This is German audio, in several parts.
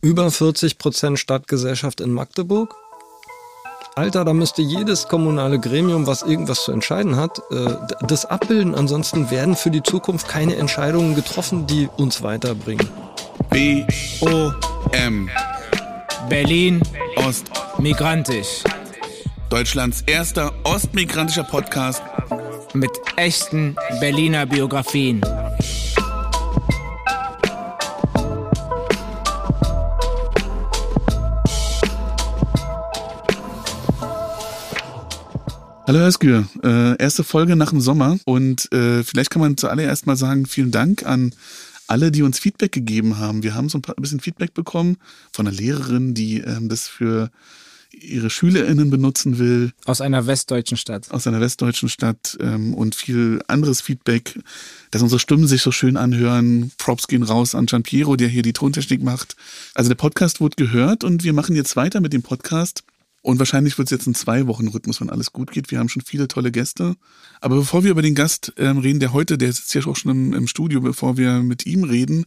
über 40 Prozent Stadtgesellschaft in Magdeburg. Alter, da müsste jedes kommunale Gremium, was irgendwas zu entscheiden hat, äh, das abbilden. Ansonsten werden für die Zukunft keine Entscheidungen getroffen, die uns weiterbringen. B O M Berlin Ost migrantisch Deutschlands erster ostmigrantischer Podcast. mit echten Berliner Biografien. Hallo Herr Skür, äh, erste Folge nach dem Sommer und äh, vielleicht kann man zuallererst mal sagen, vielen Dank an alle, die uns Feedback gegeben haben. Wir haben so ein, paar, ein bisschen Feedback bekommen von einer Lehrerin, die ähm, das für ihre SchülerInnen benutzen will, Aus einer westdeutschen Stadt. aus einer westdeutschen Stadt ähm, und viel anderes Feedback, dass unsere Stimmen sich so schön anhören. Props gehen raus an Gian Piero, der hier die Tontechnik macht. Also der Podcast wurde gehört und wir machen jetzt weiter mit dem Podcast. Und wahrscheinlich wird es jetzt ein Zwei-Wochen-Rhythmus, wenn alles gut geht. Wir haben schon viele tolle Gäste. Aber bevor wir über den Gast ähm, reden, der heute, der sitzt ja auch schon im, im Studio, bevor wir mit ihm reden,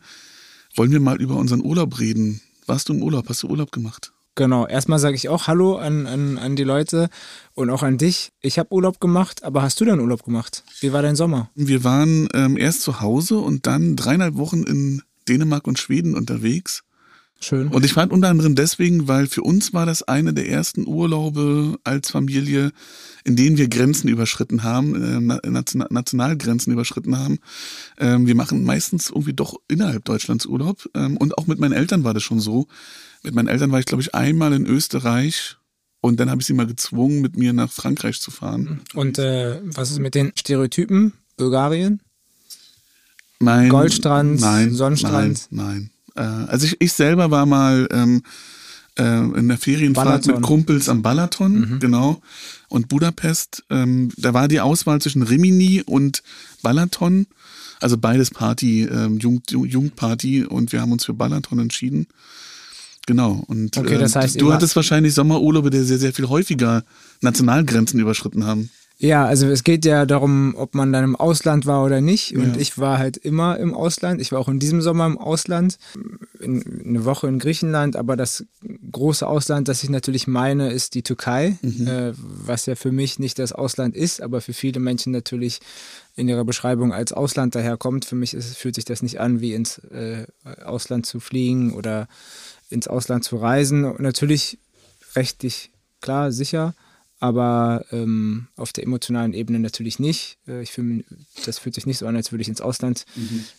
wollen wir mal über unseren Urlaub reden. Warst du im Urlaub? Hast du Urlaub gemacht? Genau, erstmal sage ich auch Hallo an, an, an die Leute und auch an dich. Ich habe Urlaub gemacht, aber hast du denn Urlaub gemacht? Wie war dein Sommer? Wir waren ähm, erst zu Hause und dann dreieinhalb Wochen in Dänemark und Schweden unterwegs. Schön. Und ich fand unter anderem deswegen, weil für uns war das eine der ersten Urlaube als Familie, in denen wir Grenzen überschritten haben, äh, na- Nation Nationalgrenzen überschritten haben. Ähm, wir machen meistens irgendwie doch innerhalb Deutschlands Urlaub. Ähm, und auch mit meinen Eltern war das schon so. Mit meinen Eltern war ich, glaube ich, einmal in Österreich und dann habe ich sie mal gezwungen, mit mir nach Frankreich zu fahren. Und äh, was ist mit den Stereotypen? Bulgarien? Mein, Goldstrand, nein, Sonnenstrand? Nein, nein. Äh, also ich, ich selber war mal ähm, äh, in der Ferienfahrt Balaton. mit Kumpels am Balaton, genau. Und Budapest, ähm, da war die Auswahl zwischen Rimini und Balaton. Also beides Party, ähm, Jugend, Jugendparty und wir haben uns für Balaton entschieden. Genau. Und Okay, das äh, heißt, du ihr hattest wahrscheinlich Sommerurlaube, die sehr, sehr viel häufiger Nationalgrenzen überschritten haben. Ja, also es geht ja darum, ob man dann im Ausland war oder nicht. Und Ja. ich war halt immer im Ausland. Ich war auch in diesem Sommer im Ausland, in, eine Woche in Griechenland. Aber das große Ausland, das ich natürlich meine, ist die Türkei, äh, was ja für mich nicht das Ausland ist, aber für viele Menschen natürlich in ihrer Beschreibung als Ausland daherkommt. Für mich ist, fühlt sich das nicht an, wie ins äh, Ausland zu fliegen oder ins Ausland zu reisen. Und natürlich rechtlich klar, sicher, aber ähm, auf der emotionalen Ebene natürlich nicht. Äh, ich fühl, das fühlt sich nicht so an, als würde ich ins Ausland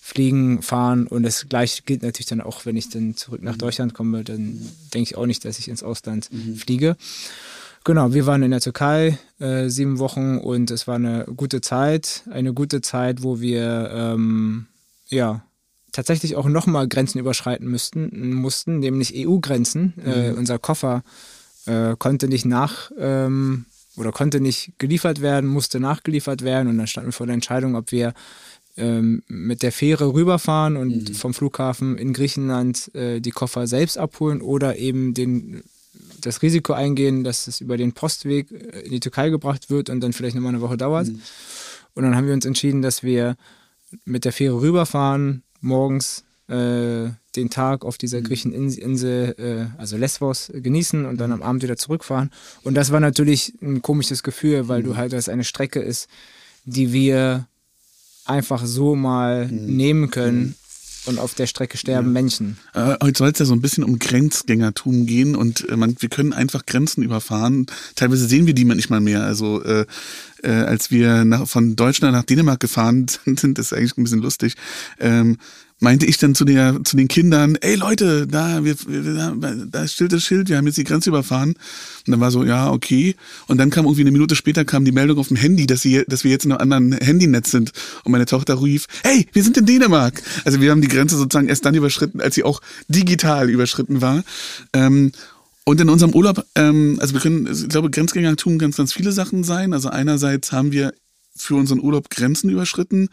fliegen, fahren. Und das gleiche gilt natürlich dann auch, wenn ich dann zurück nach Deutschland komme, dann denke ich auch nicht, dass ich ins Ausland fliege. Genau, wir waren in der Türkei äh, sieben Wochen und es war eine gute Zeit. Eine gute Zeit, wo wir ähm, ja tatsächlich auch nochmal Grenzen überschreiten müssten, mussten, nämlich EU-Grenzen. Äh, unser Koffer äh, konnte nicht nach ähm, oder konnte nicht geliefert werden, musste nachgeliefert werden. Und dann standen wir vor der Entscheidung, ob wir ähm, mit der Fähre rüberfahren und vom Flughafen in Griechenland äh, die Koffer selbst abholen oder eben den, das Risiko eingehen, dass es über den Postweg äh, in die Türkei gebracht wird und dann vielleicht nochmal eine Woche dauert. Und dann haben wir uns entschieden, dass wir mit der Fähre rüberfahren, morgens den Tag auf dieser Griecheninsel, äh, also Lesbos, genießen und dann am Abend wieder zurückfahren. Und das war natürlich ein komisches Gefühl, weil du halt, das eine Strecke ist, die wir einfach so mal nehmen können und auf der Strecke sterben Menschen. Äh, heute soll es ja so ein bisschen um Grenzgängertum gehen und äh, man, wir können einfach Grenzen überfahren. Teilweise sehen wir die manchmal mehr. Also äh, äh, als wir nach, von Deutschland nach Dänemark gefahren sind, das ist eigentlich ein bisschen lustig. Ähm, meinte ich dann zu, der, zu den Kindern, ey Leute, da, wir, wir, da steht das Schild, wir haben jetzt die Grenze überfahren. Und dann war so, ja, okay. Und dann kam irgendwie eine Minute später kam die Meldung auf dem Handy, dass, sie, dass wir jetzt in einem anderen Handynetz sind. Und meine Tochter rief, hey, wir sind in Dänemark. Also wir haben die Grenze sozusagen erst dann überschritten, als sie auch digital überschritten war. Ähm, und in unserem Urlaub, ähm, also wir können, ich glaube, Grenzgänger tun ganz, ganz viele Sachen sein. Also einerseits haben wir für unseren Urlaub Grenzen überschritten.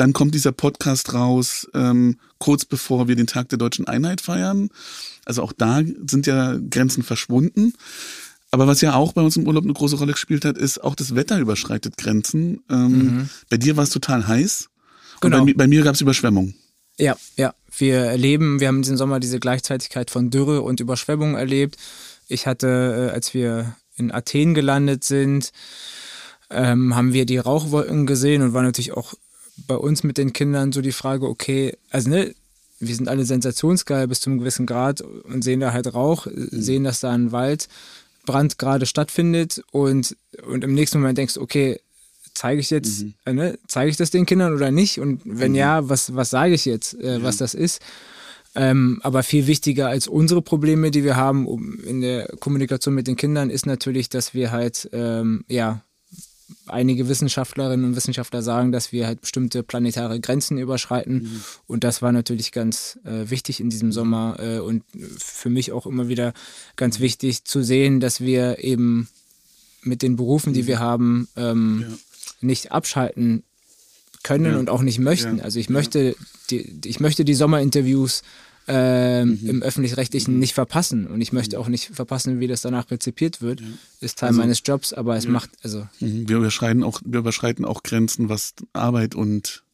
Dann kommt dieser Podcast raus, ähm, kurz bevor wir den Tag der deutschen Einheit feiern. Also auch da sind ja Grenzen verschwunden. Aber was ja auch bei uns im Urlaub eine große Rolle gespielt hat, ist auch das Wetter überschreitet Grenzen. Ähm, Bei dir war es total heiß. Genau. Und bei, bei mir gab es Überschwemmung. Ja, ja. wir erleben, wir haben diesen Sommer diese Gleichzeitigkeit von Dürre und Überschwemmung erlebt. Ich hatte, äh, als wir in Athen gelandet sind, ähm, haben wir die Rauchwolken gesehen und war natürlich auch bei uns mit den Kindern so die Frage, okay, also ne, wir sind alle sensationsgeil bis zu einem gewissen Grad und sehen da halt Rauch, mhm. sehen, dass da ein Waldbrand gerade stattfindet und, und im nächsten Moment denkst du, okay, zeige ich jetzt, mhm. äh, ne, zeige ich das den Kindern oder nicht? Und wenn mhm. ja, was, was sage ich jetzt, äh, ja. was das ist? Ähm, aber viel wichtiger als unsere Probleme, die wir haben um, in der Kommunikation mit den Kindern, ist natürlich, dass wir halt ähm, ja einige Wissenschaftlerinnen und Wissenschaftler sagen, dass wir halt bestimmte planetare Grenzen überschreiten. Mhm. Und das war natürlich ganz äh, wichtig in diesem Sommer äh, und für mich auch immer wieder ganz wichtig zu sehen, dass wir eben mit den Berufen, die mhm. wir haben, ähm, ja. nicht abschalten können ja. und auch nicht möchten. Also ich möchte die, ich möchte die Sommerinterviews ähm, mhm. im öffentlich-rechtlichen mhm. nicht verpassen. Und ich möchte mhm. auch nicht verpassen, wie das danach rezipiert wird. Ja. Ist Teil also, meines Jobs, aber es ja. macht, also. Mhm. Wir überschreiten auch, wir überschreiten auch Grenzen, was Arbeit und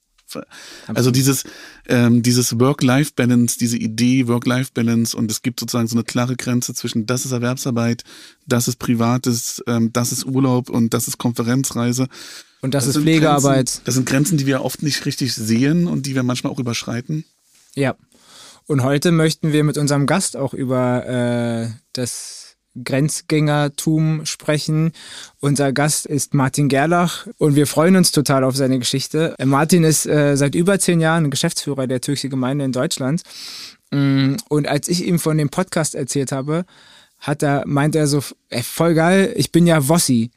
also dieses, ähm, dieses Work-Life-Balance, diese Idee Work-Life-Balance und es gibt sozusagen so eine klare Grenze zwischen das ist Erwerbsarbeit, das ist Privates, ähm, das ist Urlaub und das ist Konferenzreise. Und das, das ist Pflegearbeit. Grenzen, das sind Grenzen, die wir oft nicht richtig sehen und die wir manchmal auch überschreiten. Ja. Und heute möchten wir mit unserem Gast auch über äh, das Grenzgängertum sprechen. Unser Gast ist Martin Gerlach und wir freuen uns total auf seine Geschichte. Martin ist äh, seit über zehn Jahren Geschäftsführer der Türkische Gemeinde in Deutschland. Mm, und als ich ihm von dem Podcast erzählt habe, hat er, meint er so, ey, voll geil, ich bin ja Wossi.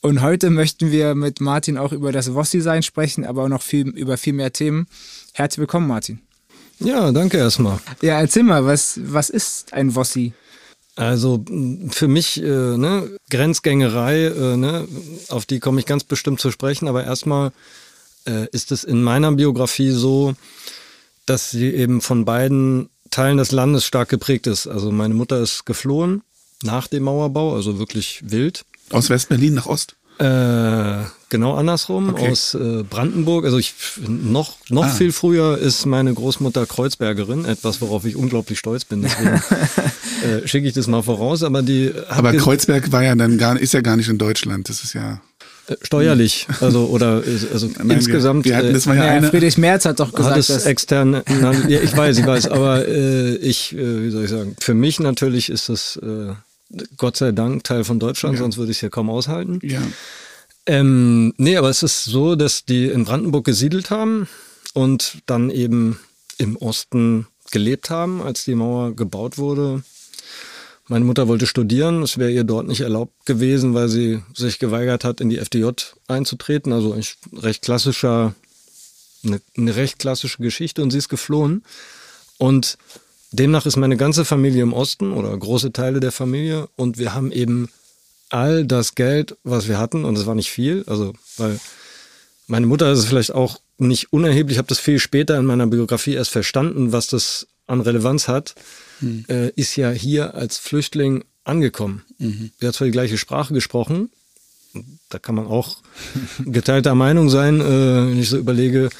Und heute möchten wir mit Martin auch über das Wossi-Sein sprechen, aber auch noch viel, über viel mehr Themen. Herzlich willkommen, Martin. Ja, danke erstmal. Ja, erzähl mal, was, was ist ein Wossi? Also für mich, äh, ne, Grenzgängerei, äh, ne, auf die komme ich ganz bestimmt zu sprechen, aber erstmal äh, ist es in meiner Biografie so, dass sie eben von beiden Teilen des Landes stark geprägt ist. Also meine Mutter ist geflohen nach dem Mauerbau, also wirklich wild. Aus West-Berlin nach Ost? Äh, genau andersrum, okay. aus äh, Brandenburg. Also ich noch, noch ah. viel früher ist meine Großmutter Kreuzbergerin, etwas, worauf ich unglaublich stolz bin. Deswegen äh, schicke ich das mal voraus. Aber die Aber Kreuzberg war ja dann gar, ist ja gar nicht in Deutschland. Das ist ja. Äh, steuerlich, also oder also Nein, insgesamt. Wir, wir hatten, das war ja, ja eine, Friedrich Merz hat doch gesagt, hat es extern. Nein, ja, ich weiß, ich weiß, aber äh, ich, äh, wie soll ich sagen? Für mich natürlich ist das äh, Gott sei Dank Teil von Deutschland, ja. sonst würde ich es ja kaum aushalten. Ja. Ähm, nee, aber es ist so, dass die in Brandenburg gesiedelt haben und dann eben im Osten gelebt haben, als die Mauer gebaut wurde. Meine Mutter wollte studieren, es wäre ihr dort nicht erlaubt gewesen, weil sie sich geweigert hat, in die FDJ einzutreten. Also ein recht klassischer, eine, eine recht klassische Geschichte und sie ist geflohen. Und Demnach ist meine ganze Familie im Osten oder große Teile der Familie und wir haben eben all das Geld, was wir hatten, und es war nicht viel, also weil meine Mutter ist es vielleicht auch nicht unerheblich, ich habe das viel später in meiner Biografie erst verstanden, was das an Relevanz hat, hm. äh, ist ja hier als Flüchtling angekommen. Mhm. Er hat zwar die gleiche Sprache gesprochen, da kann man auch geteilter Meinung sein, äh, wenn ich so überlege,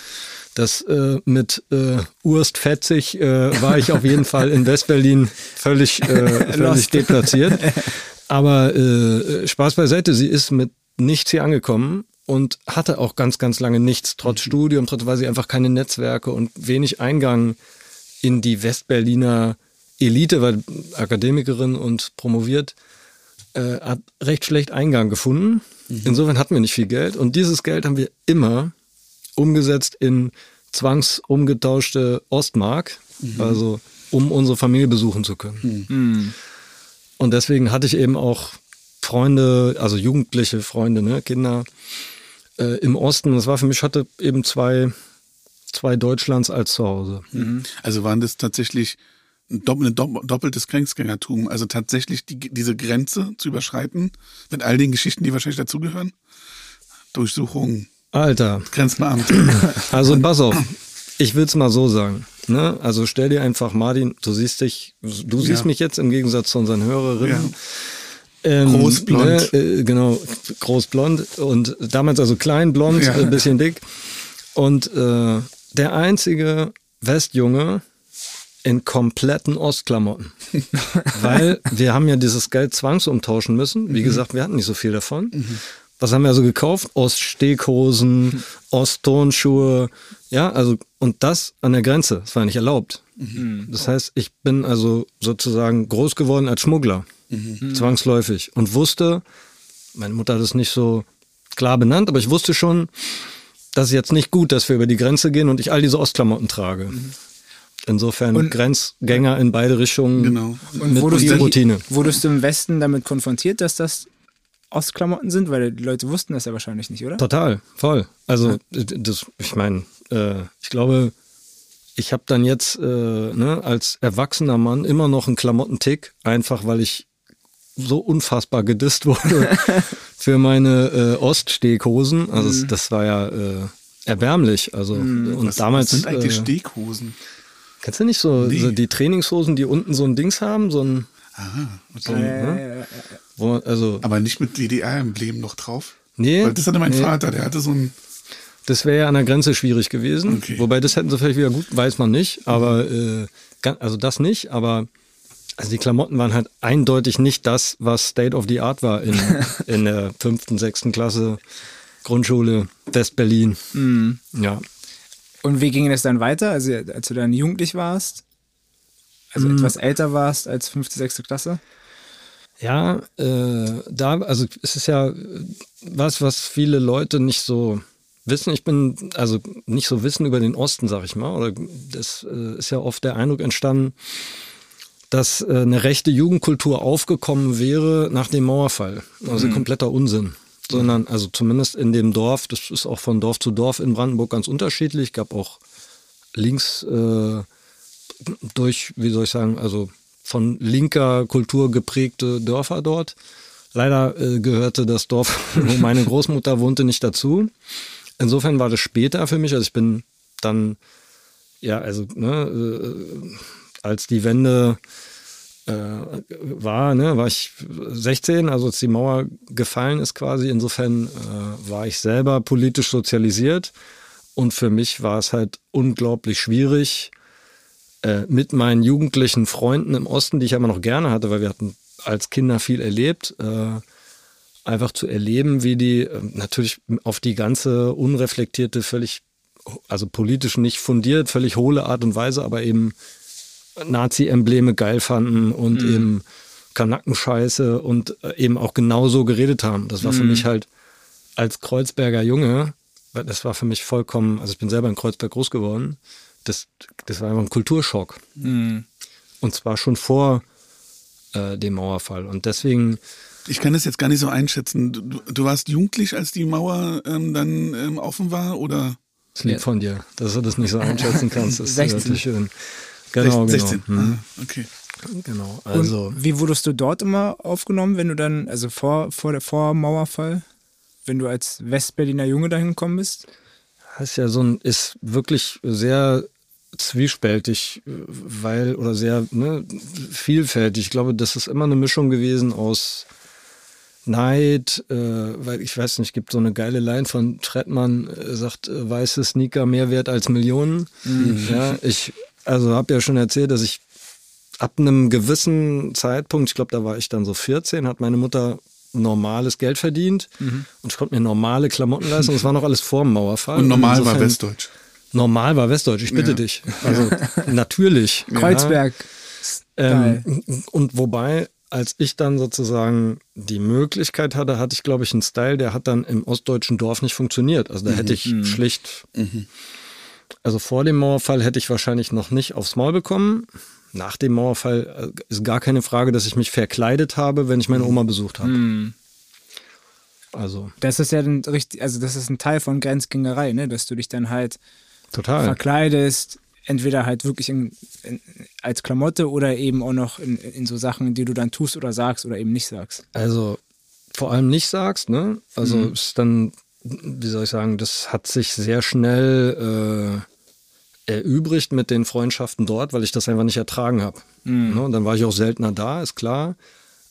das äh, mit äh, Urst fetzig äh, war ich auf jeden Fall in Westberlin völlig, äh, völlig deplatziert. Aber äh, Spaß beiseite, sie ist mit nichts hier angekommen und hatte auch ganz, ganz lange nichts, trotz mhm. Studium, trotz weil sie einfach keine Netzwerke und wenig Eingang in die Westberliner Elite, weil Akademikerin und promoviert, äh, hat recht schlecht Eingang gefunden. Mhm. Insofern hatten wir nicht viel Geld und dieses Geld haben wir immer umgesetzt in zwangsumgetauschte Ostmark, mhm. also um unsere Familie besuchen zu können. Mhm. Und deswegen hatte ich eben auch Freunde, also jugendliche Freunde, ne, Kinder äh, im Osten. Das war für mich, hatte eben zwei, zwei Deutschlands als zu Hause. Mhm. Also waren das tatsächlich ein doppeltes Grenzgängertum, also tatsächlich die, diese Grenze zu überschreiten, mit all den Geschichten, die wahrscheinlich dazugehören? Durchsuchungen, Alter. Grenzbeamt. Also pass auf, ich will es mal so sagen. Ne? Also stell dir einfach, Martin, du siehst dich, du siehst ja. mich jetzt im Gegensatz zu unseren Hörerinnen. Ja. Ähm, großblond. Ne, äh, genau, großblond und damals also klein, blond, ja. ein bisschen dick. Und äh, der einzige Westjunge in kompletten Ostklamotten. Weil wir haben ja dieses Geld zwangsumtauschen müssen. Wie Mhm. gesagt, wir hatten nicht so viel davon. Was haben wir also gekauft? Oststeakhosen, Ostturnschuhe, ja, also und das an der Grenze. Das war nicht erlaubt. Mhm. Das heißt, ich bin also sozusagen groß geworden als Schmuggler, Mhm. zwangsläufig und wusste, meine Mutter hat es nicht so klar benannt, aber ich wusste schon, das ist jetzt nicht gut, dass wir über die Grenze gehen und ich all diese Ostklamotten trage. Insofern Und- Grenzgänger in beide Richtungen Genau. Und mit wurdest, Routine. wurdest du im Westen damit konfrontiert, dass das Ostklamotten sind? Weil die Leute wussten das ja wahrscheinlich nicht, oder? Total, voll. Also das, ich meine, äh, ich glaube, ich habe dann jetzt äh, ne, als erwachsener Mann immer noch einen Klamottentick, einfach weil ich so unfassbar gedisst wurde für meine äh, Oststeakhosen. Also Mhm. das, war ja äh, erbärmlich. Also und Was, damals was sind eigentlich äh, Steakhosen? kennst du nicht so, Nee. so die Trainingshosen, die unten so ein Dings haben, so ein Aha, so okay. ein, ne? Wo also Aber nicht mit DDR-Emblem noch drauf? nee, Weil das hatte mein nee. Vater, der hatte so ein. Das wäre ja an der Grenze schwierig gewesen. Okay. Wobei das hätten sie vielleicht wieder gut, weiß man nicht. Aber äh, also das nicht. Aber also die Klamotten waren halt eindeutig nicht das, was State of the Art war in, in der fünften, sechsten Klasse Grundschule West-Berlin. Mhm. Ja. Und wie ging das dann weiter? Also als du dann jugendlich warst? Also Mhm. etwas älter warst als fünfte, sechste Klasse? Ja, äh, da, also es ist ja äh, was, was viele Leute nicht so wissen. Ich bin, also nicht so wissen über den Osten, sag ich mal. Oder das äh, ist ja oft der Eindruck entstanden, dass äh, eine rechte Jugendkultur aufgekommen wäre nach dem Mauerfall. Also kompletter Unsinn. Sondern, also zumindest in dem Dorf, das ist auch von Dorf zu Dorf in Brandenburg ganz unterschiedlich. Gab auch links äh, durch, wie soll ich sagen, also von linker Kultur geprägte Dörfer dort. Leider äh, gehörte das Dorf, wo meine Großmutter wohnte, nicht dazu. Insofern war das später für mich. Also ich bin dann, ja, also ne, äh, als die Wende äh, war, ne, war ich 16, also als die Mauer gefallen ist quasi. Insofern äh, war ich selber politisch sozialisiert. Und für mich war es halt unglaublich schwierig, äh, mit meinen jugendlichen Freunden im Osten, die ich immer noch gerne hatte, weil wir hatten als Kinder viel erlebt, äh, einfach zu erleben, wie die äh, natürlich auf die ganze unreflektierte, völlig, also politisch nicht fundiert, völlig hohle Art und Weise, aber eben Nazi-Embleme geil fanden und eben Kanackenscheiße und äh, eben auch genauso geredet haben. Das war für mich halt als Kreuzberger Junge, weil das war für mich vollkommen, also ich bin selber in Kreuzberg groß geworden, das, das war einfach ein Kulturschock. Mhm. Und zwar schon vor äh, dem Mauerfall. Und deswegen, Ich kann das jetzt gar nicht so einschätzen. Du, du warst jugendlich, als die Mauer ähm, dann ähm, offen war, oder? es liegt Ja. von dir, dass du das nicht so einschätzen kannst. Das ist 16. natürlich schön. Genau, Sech- genau. 16. Hm, Ah, okay. genau. Und Also, wie wurdest du dort immer aufgenommen, wenn du dann, also vor, vor der vor Mauerfall, wenn du als Westberliner Junge dahin gekommen bist? Ist ja so ein, ist wirklich sehr zwiespältig, weil, oder sehr ne, vielfältig. Ich glaube, das ist immer eine Mischung gewesen aus Neid, äh, weil ich weiß nicht, gibt so eine geile Line von Trettmann, äh, sagt, äh, weiße Sneaker mehr wert als Millionen. Ja, ich, also habe ja schon erzählt, dass ich ab einem gewissen Zeitpunkt, ich glaube, da war ich dann so 14, hat meine Mutter normales Geld verdient und ich konnte mir normale Klamotten leisten. Und es war noch alles vor dem Mauerfall. Und normal war insofern- Westdeutsch. Normal war Westdeutsch, ich bitte Ja. dich. Also natürlich. Kreuzberg. Ähm, und wobei, als ich dann sozusagen die Möglichkeit hatte, hatte ich, glaube ich, einen Style, der hat dann im ostdeutschen Dorf nicht funktioniert. Also da hätte ich schlicht, also vor dem Mauerfall hätte ich wahrscheinlich noch nicht aufs Maul bekommen. Nach dem Mauerfall äh, ist gar keine Frage, dass ich mich verkleidet habe, wenn ich meine Oma besucht habe. Mhm. Also Das ist ja dann richtig, also das ist ein Teil von Grenzgängerei, ne? dass du dich dann halt total. verkleidest, entweder halt wirklich in, in, als Klamotte oder eben auch noch in, in so Sachen, die du dann tust oder sagst oder eben nicht sagst. Also vor allem nicht sagst, ne? Also ist dann, wie soll ich sagen, das hat sich sehr schnell äh, erübrigt mit den Freundschaften dort, weil ich das einfach nicht ertragen habe. Ne? Und dann war ich auch seltener da, ist klar.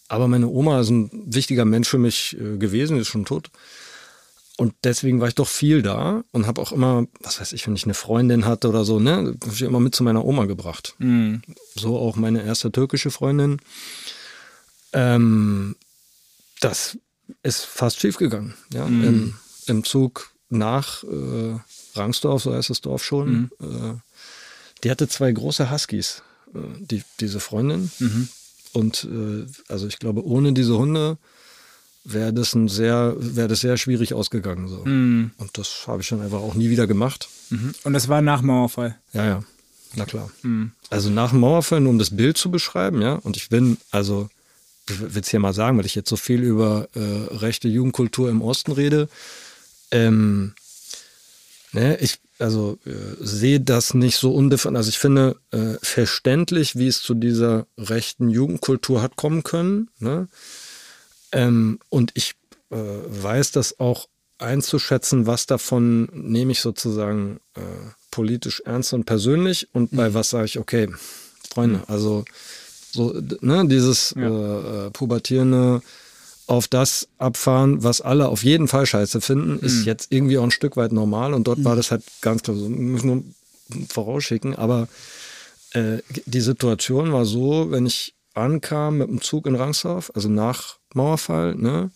Aber meine Oma ist ein wichtiger Mensch für mich äh, gewesen, ist schon tot. und deswegen war ich doch viel da und habe auch immer, was weiß ich, wenn ich eine Freundin hatte oder so, ne, habe ich immer mit zu meiner Oma gebracht. Mhm. So auch meine erste türkische Freundin. Ähm, das ist fast schief gegangen. Ja? Mhm. Im, Im Zug nach äh, Rangsdorf, so heißt das Dorf schon. Mhm. Äh, die hatte zwei große Huskies, äh, die, diese Freundin. Mhm. Und äh, also ich glaube, ohne diese Hunde wäre das ein sehr, wäre das sehr schwierig ausgegangen. So. Mhm. Und das habe ich dann einfach auch nie wieder gemacht. Mhm. Und das war nach Mauerfall. Ja, ja, na klar. Mhm. Also nach dem Mauerfall, nur um das Bild zu beschreiben, ja. Und ich bin, also, ich will es hier mal sagen, weil ich jetzt so viel über äh, rechte Jugendkultur im Osten rede. Ähm, ne, ich, also äh, sehe das nicht so undifferent. Also ich finde äh, verständlich, wie es zu dieser rechten Jugendkultur hat kommen können. Ne? Ähm, und ich äh, weiß das auch einzuschätzen, was davon nehme ich sozusagen äh, politisch ernst und persönlich und bei was sage ich, okay, Freunde, also so, ne, dieses Ja. äh, äh, pubertierende auf das abfahren, was alle auf jeden Fall scheiße finden, ist jetzt irgendwie auch ein Stück weit normal. Und dort war das halt ganz klar so, müssen nur vorausschicken, aber äh, die Situation war so, wenn ich ankam mit dem Zug in Rangsdorf, also nach Mauerfall, ne,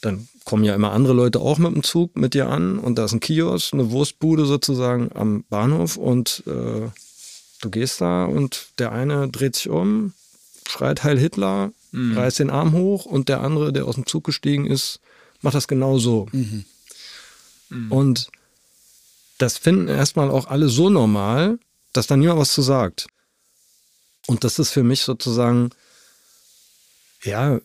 dann kommen ja immer andere Leute auch mit dem Zug mit dir an. Und da ist ein Kiosk, eine Wurstbude sozusagen am Bahnhof. Und äh, du gehst da und der eine dreht sich um, schreit Heil Hitler, reißt den Arm hoch und der andere, der aus dem Zug gestiegen ist, macht das genau so. Und das finden erstmal auch alle so normal, dass da niemand was zu sagt. Und das ist für mich sozusagen, ja, äh,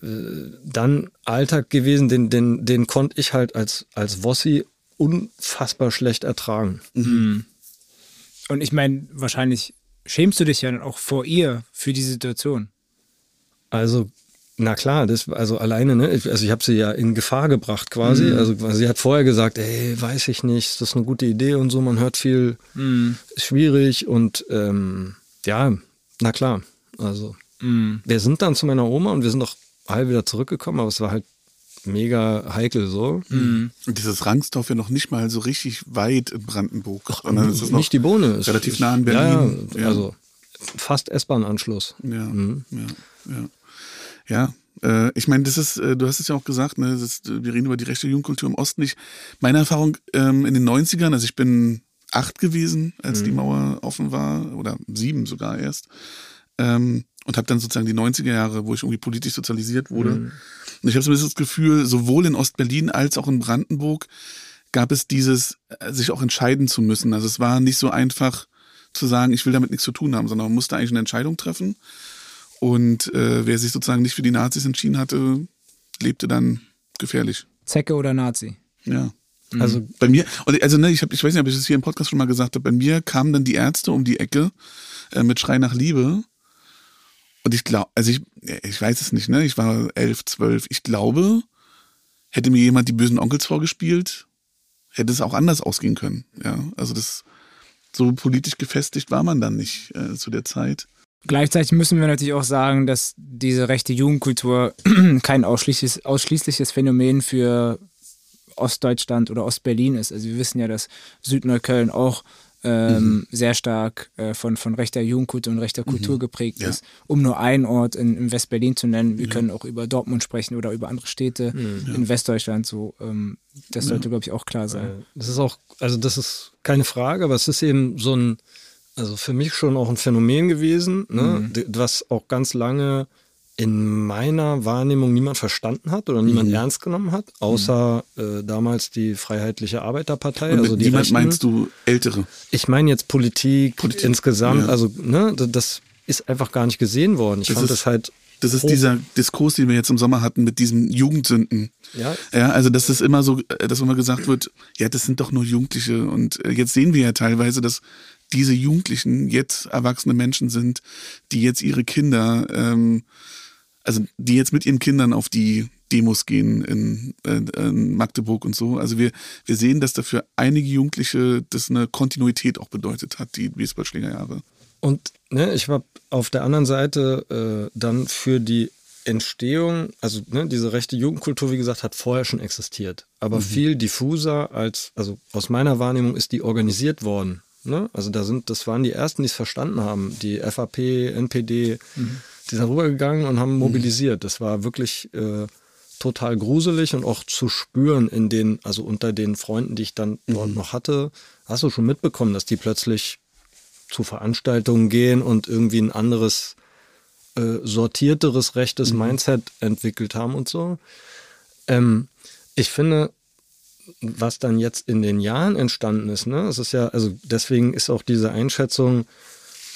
dann Alltag gewesen, den, den, den konnte ich halt als, als Wossi unfassbar schlecht ertragen. Und ich meine, wahrscheinlich schämst du dich ja dann auch vor ihr für die Situation. Also, na klar, das, also alleine, ne, ich- also ich habe sie ja in Gefahr gebracht quasi. Also sie hat vorher gesagt, ey, weiß ich nicht, ist das eine gute Idee und so, man hört viel, ist schwierig und ähm, ja, na klar. Also wir sind dann zu meiner Oma und wir sind auch heil wieder zurückgekommen, aber es war halt mega heikel so. Und dieses Rangsdorf ja noch nicht mal so richtig weit in Brandenburg. sondern es ist Nicht die Bohne. ist- relativ nah an Berlin. Ja, ja, also fast S-Bahn-Anschluss. Ja, Mhm. ja, ja. Ja, äh, ich meine, das ist, äh, du hast es ja auch gesagt, ne, das ist, wir reden über die rechte Jugendkultur im Osten. Ich, meine Erfahrung ähm, in den 90ern, also ich bin acht gewesen, als die Mauer offen war, oder sieben sogar erst. Ähm, und habe dann sozusagen die 90er Jahre, wo ich irgendwie politisch sozialisiert wurde. Und ich habe so ein bisschen das Gefühl, sowohl in Ostberlin als auch in Brandenburg gab es dieses, äh, sich auch entscheiden zu müssen. Also es war nicht so einfach zu sagen, ich will damit nichts zu tun haben, sondern man musste eigentlich eine Entscheidung treffen. Und äh, wer sich sozusagen nicht für die Nazis entschieden hatte, lebte dann gefährlich. Zecke oder Nazi? Ja. Also Bei mir, also ne, ich, hab, ich weiß nicht, ob ich das hier im Podcast schon mal gesagt habe, bei mir kamen dann die Ärzte um die Ecke äh, mit Schrei nach Liebe. Und ich glaube, also ich, ich weiß es nicht, ne? Ich war elf, zwölf. Ich glaube, hätte mir jemand die bösen Onkels vorgespielt, hätte es auch anders ausgehen können. Ja, also das so politisch gefestigt war man dann nicht äh, zu der Zeit. Gleichzeitig müssen wir natürlich auch sagen, dass diese rechte Jugendkultur kein ausschließliches, ausschließliches Phänomen für Ostdeutschland oder Ostberlin ist. Also wir wissen ja, dass Südneukölln auch ähm, sehr stark äh, von, von rechter Jugendkultur und rechter Kultur geprägt Ja. ist. Um nur einen Ort in, in Westberlin zu nennen, wir können auch über Dortmund sprechen oder über andere Städte in Westdeutschland. So, ähm, das sollte, glaube ich, auch klar sein. Das ist auch, also das ist keine Frage, aber es ist eben so ein, also für mich schon auch ein Phänomen gewesen, ne, d- was auch ganz lange in meiner Wahrnehmung niemand verstanden hat oder niemand ernst genommen hat, außer äh, damals die Freiheitliche Arbeiterpartei. Und also die niemand Rechten. meinst du Ältere? Ich meine jetzt Politik, Politik, insgesamt, ja. also ne, das ist einfach gar nicht gesehen worden. Ich Das fand ist- das halt Das ist dieser Diskurs, den wir jetzt im Sommer hatten mit diesen Jugendsünden. Ja. Ja, also dass das immer so, äh, dass immer gesagt wird, ja, das sind doch nur Jugendliche. Und äh, jetzt sehen wir ja teilweise, dass diese Jugendlichen jetzt erwachsene Menschen sind, die jetzt ihre Kinder, ähm, also die jetzt mit ihren Kindern auf die Demos gehen in, in Magdeburg und so. Also wir, wir sehen, dass dafür einige Jugendliche das eine Kontinuität auch bedeutet hat, die Baseballschlägerjahre. Und ne, ich war auf der anderen Seite äh, dann für die Entstehung, also ne, diese rechte Jugendkultur, wie gesagt, hat vorher schon existiert, aber mhm. viel diffuser als, also aus meiner Wahrnehmung ist die organisiert worden. Ne? Also da sind, das waren die ersten, die es verstanden haben. Die FAP, NPD, mhm. die sind rübergegangen und haben mobilisiert. Das war wirklich äh, total gruselig und auch zu spüren in den, also unter den Freunden, die ich dann mhm. dort noch hatte, hast du schon mitbekommen, dass die plötzlich zu Veranstaltungen gehen und irgendwie ein anderes äh, sortierteres rechtes mhm. Mindset entwickelt haben und so. Ähm, ich finde, was dann jetzt in den Jahren entstanden ist, ne, es ist ja, also deswegen ist auch diese Einschätzung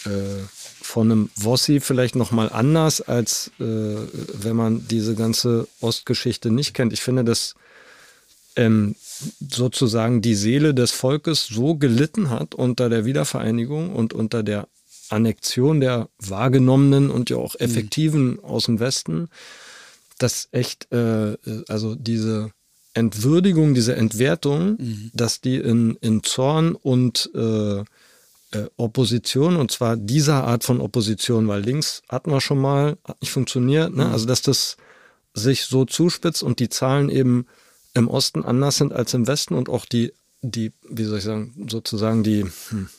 äh, von einem Wossi vielleicht nochmal anders, als äh, wenn man diese ganze Ostgeschichte nicht kennt. Ich finde, dass ähm, sozusagen die Seele des Volkes so gelitten hat unter der Wiedervereinigung und unter der Annexion der wahrgenommenen und ja auch mhm. effektiven mhm. aus dem Westen, dass echt, äh, also diese Entwürdigung, diese Entwertung, mhm. dass die in, in Zorn und äh, äh, Opposition, und zwar dieser Art von Opposition, weil links hatten wir schon mal, hat nicht funktioniert, ne? Mhm. also dass das sich so zuspitzt und die Zahlen eben im Osten anders sind als im Westen und auch die, die, wie soll ich sagen, sozusagen die, hm,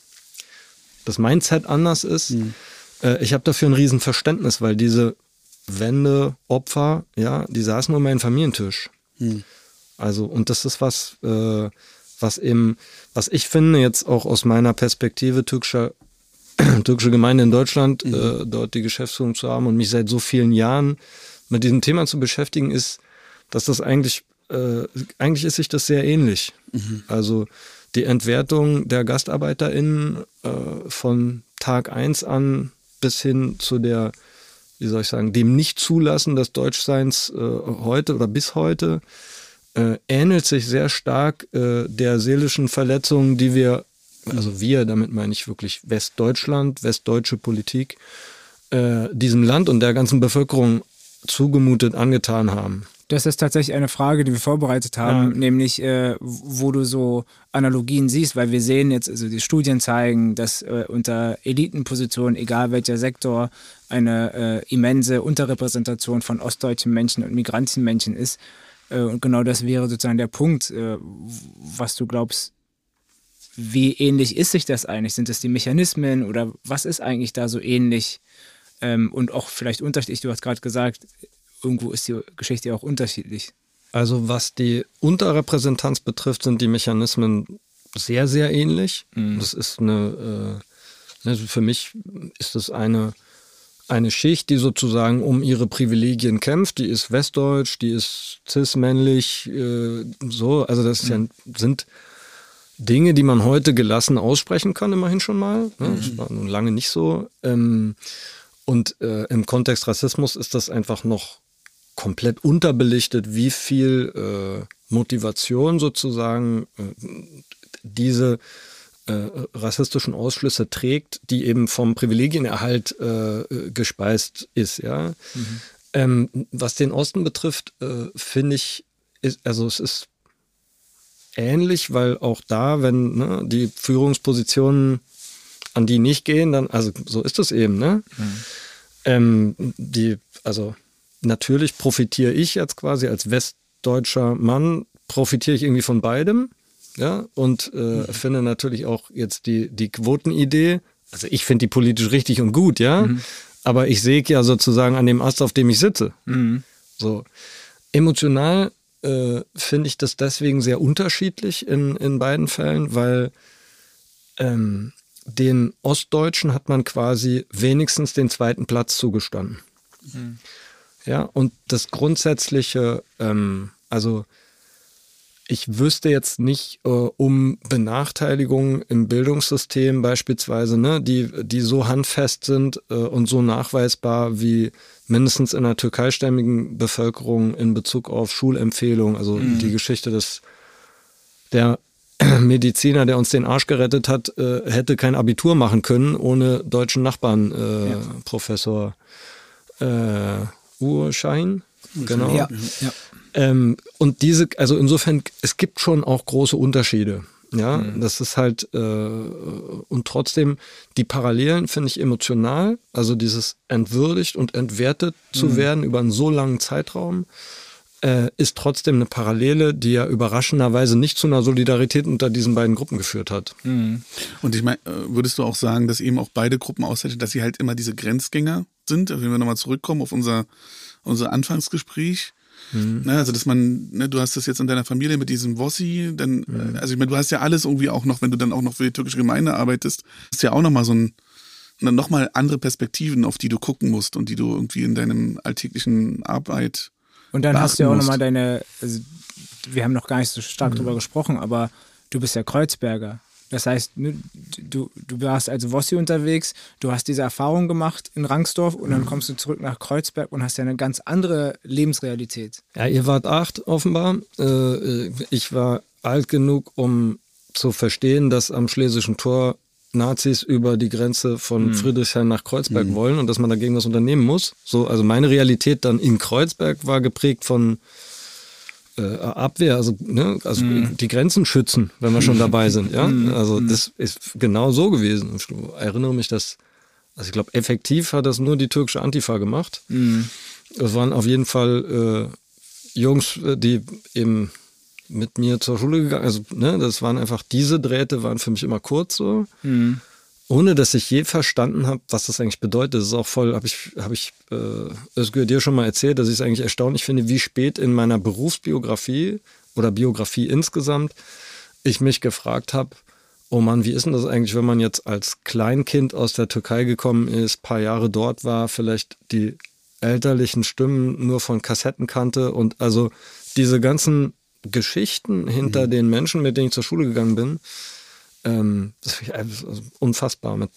das Mindset anders ist. Mhm. Äh, ich habe dafür ein Riesenverständnis, weil diese Wende, Opfer, ja, die saßen nur meinen Familientisch. Mhm. Also, und das ist was, äh, was eben, was ich finde, jetzt auch aus meiner Perspektive türkischer, türkische Gemeinde in Deutschland, mhm. äh, dort die Geschäftsführung zu haben und mich seit so vielen Jahren mit diesem Thema zu beschäftigen, ist, dass das eigentlich, äh, eigentlich ist sich das sehr ähnlich. Mhm. Also die Entwertung der GastarbeiterInnen äh, von Tag 1 an bis hin zu der, wie soll ich sagen, dem Nicht-Zulassen des Deutschseins äh, heute oder bis heute äh, ähnelt sich sehr stark äh, der seelischen Verletzung, die wir, also wir, damit meine ich wirklich Westdeutschland, westdeutsche Politik, äh, diesem Land und der ganzen Bevölkerung zugemutet angetan haben. Das ist tatsächlich eine Frage, die wir vorbereitet haben, ja. nämlich äh, wo du so Analogien siehst, weil wir sehen jetzt, also die Studien zeigen, dass äh, unter Elitenpositionen, egal welcher Sektor, eine äh, immense Unterrepräsentation von ostdeutschen Menschen und Migrantenmenschen ist. Äh, und genau das wäre sozusagen der Punkt, äh, was du glaubst, wie ähnlich ist sich das eigentlich? Sind es die Mechanismen oder was ist eigentlich da so ähnlich? Ähm, und auch vielleicht unterschiedlich, du hast gerade gesagt, irgendwo ist die Geschichte auch unterschiedlich. Also was die Unterrepräsentanz betrifft, sind die Mechanismen sehr, sehr ähnlich. Mhm. Das ist eine, also für mich ist das eine, eine Schicht, die sozusagen um ihre Privilegien kämpft. Die ist westdeutsch, die ist cis-männlich, äh, so. Also das mhm. ja, sind Dinge, die man heute gelassen aussprechen kann, immerhin schon mal. Ne? Das war nun lange nicht so. Ähm, und äh, im Kontext Rassismus ist das einfach noch komplett unterbelichtet, wie viel äh, Motivation sozusagen äh, diese rassistischen Ausschlüsse trägt, die eben vom Privilegienerhalt äh, gespeist ist. Ja? Mhm. Ähm, was den Osten betrifft, äh, finde ich, ist, also es ist ähnlich, weil auch da, wenn ne, die Führungspositionen an die nicht gehen, dann, also so ist es eben, ne? Mhm. Ähm, die, also natürlich profitiere ich jetzt quasi als westdeutscher Mann, profitiere ich irgendwie von beidem. Ja, und äh, mhm. finde natürlich auch jetzt die, die Quotenidee, also ich finde die politisch richtig und gut, ja, mhm. aber ich säge ja sozusagen an dem Ast, auf dem ich sitze. Mhm. So. Emotional äh, finde ich das deswegen sehr unterschiedlich in, in beiden Fällen, weil ähm, den Ostdeutschen hat man quasi wenigstens den zweiten Platz zugestanden. Mhm. Ja, und das Grundsätzliche, ähm, also ich wüsste jetzt nicht äh, um Benachteiligungen im Bildungssystem beispielsweise, ne, die, die so handfest sind äh, und so nachweisbar wie mindestens in der türkeistämmigen Bevölkerung in Bezug auf Schulempfehlungen. Also mhm. die Geschichte des der Mediziner, der uns den Arsch gerettet hat, äh, hätte kein Abitur machen können ohne deutschen Nachbarn, äh, ja. Professor äh, Urschein. Genau. Ja, ja. Ähm, und diese, also insofern, es gibt schon auch große Unterschiede. Ja, mhm. das ist halt, äh, und trotzdem, die Parallelen finde ich emotional, also dieses entwürdigt und entwertet zu mhm. werden über einen so langen Zeitraum, äh, ist trotzdem eine Parallele, die ja überraschenderweise nicht zu einer Solidarität unter diesen beiden Gruppen geführt hat. Mhm. Und ich meine, äh, würdest du auch sagen, dass eben auch beide Gruppen auszeichnen, dass sie halt immer diese Grenzgänger sind, wenn wir nochmal zurückkommen auf unser, unser Anfangsgespräch? Mhm. Ne, also, dass man, ne, du hast das jetzt in deiner Familie mit diesem Wossi, dann, mhm. also ich meine, du hast ja alles irgendwie auch noch, wenn du dann auch noch für die türkische Gemeinde arbeitest, hast ja auch nochmal so ein, dann nochmal andere Perspektiven, auf die du gucken musst und die du irgendwie in deinem alltäglichen Arbeit und dann hast du ja auch nochmal deine, also wir haben noch gar nicht so stark mhm. drüber gesprochen, aber du bist ja Kreuzberger. Das heißt, ne, du, du warst als Wossi unterwegs, du hast diese Erfahrung gemacht in Rangsdorf und dann mhm. kommst du zurück nach Kreuzberg und hast ja eine ganz andere Lebensrealität. Ja, ihr wart acht offenbar. Äh, ich war alt genug, um zu verstehen, dass am Schlesischen Tor Nazis über die Grenze von mhm. Friedrichshain nach Kreuzberg mhm. wollen und dass man dagegen was unternehmen muss. So, also meine Realität dann in Kreuzberg war geprägt von äh, Abwehr, also, ne, also mhm. die Grenzen schützen, wenn wir schon dabei sind. Ja? Mhm. Also mhm. das ist genau so gewesen. Ich erinnere mich, dass, also ich glaube, effektiv hat das nur die türkische Antifa gemacht. Mhm. Das waren auf jeden Fall äh, Jungs, äh, die eben mit mir zur Schule gegangen. Also, ne, das waren einfach, diese Drähte waren für mich immer kurz so. Mhm. Ohne dass ich je verstanden habe, was das eigentlich bedeutet. Das ist auch voll, habe ich, habe ich äh, Özgür dir schon mal erzählt, dass ich es eigentlich erstaunlich finde, wie spät in meiner Berufsbiografie oder Biografie insgesamt ich mich gefragt habe, oh Mann, wie ist denn das eigentlich, wenn man jetzt als Kleinkind aus der Türkei gekommen ist, paar Jahre dort war, vielleicht die elterlichen Stimmen nur von Kassetten kannte und also diese ganzen Geschichten hinter mhm. den Menschen, mit denen ich zur Schule gegangen bin, ähm, das ist also unfassbar. Mit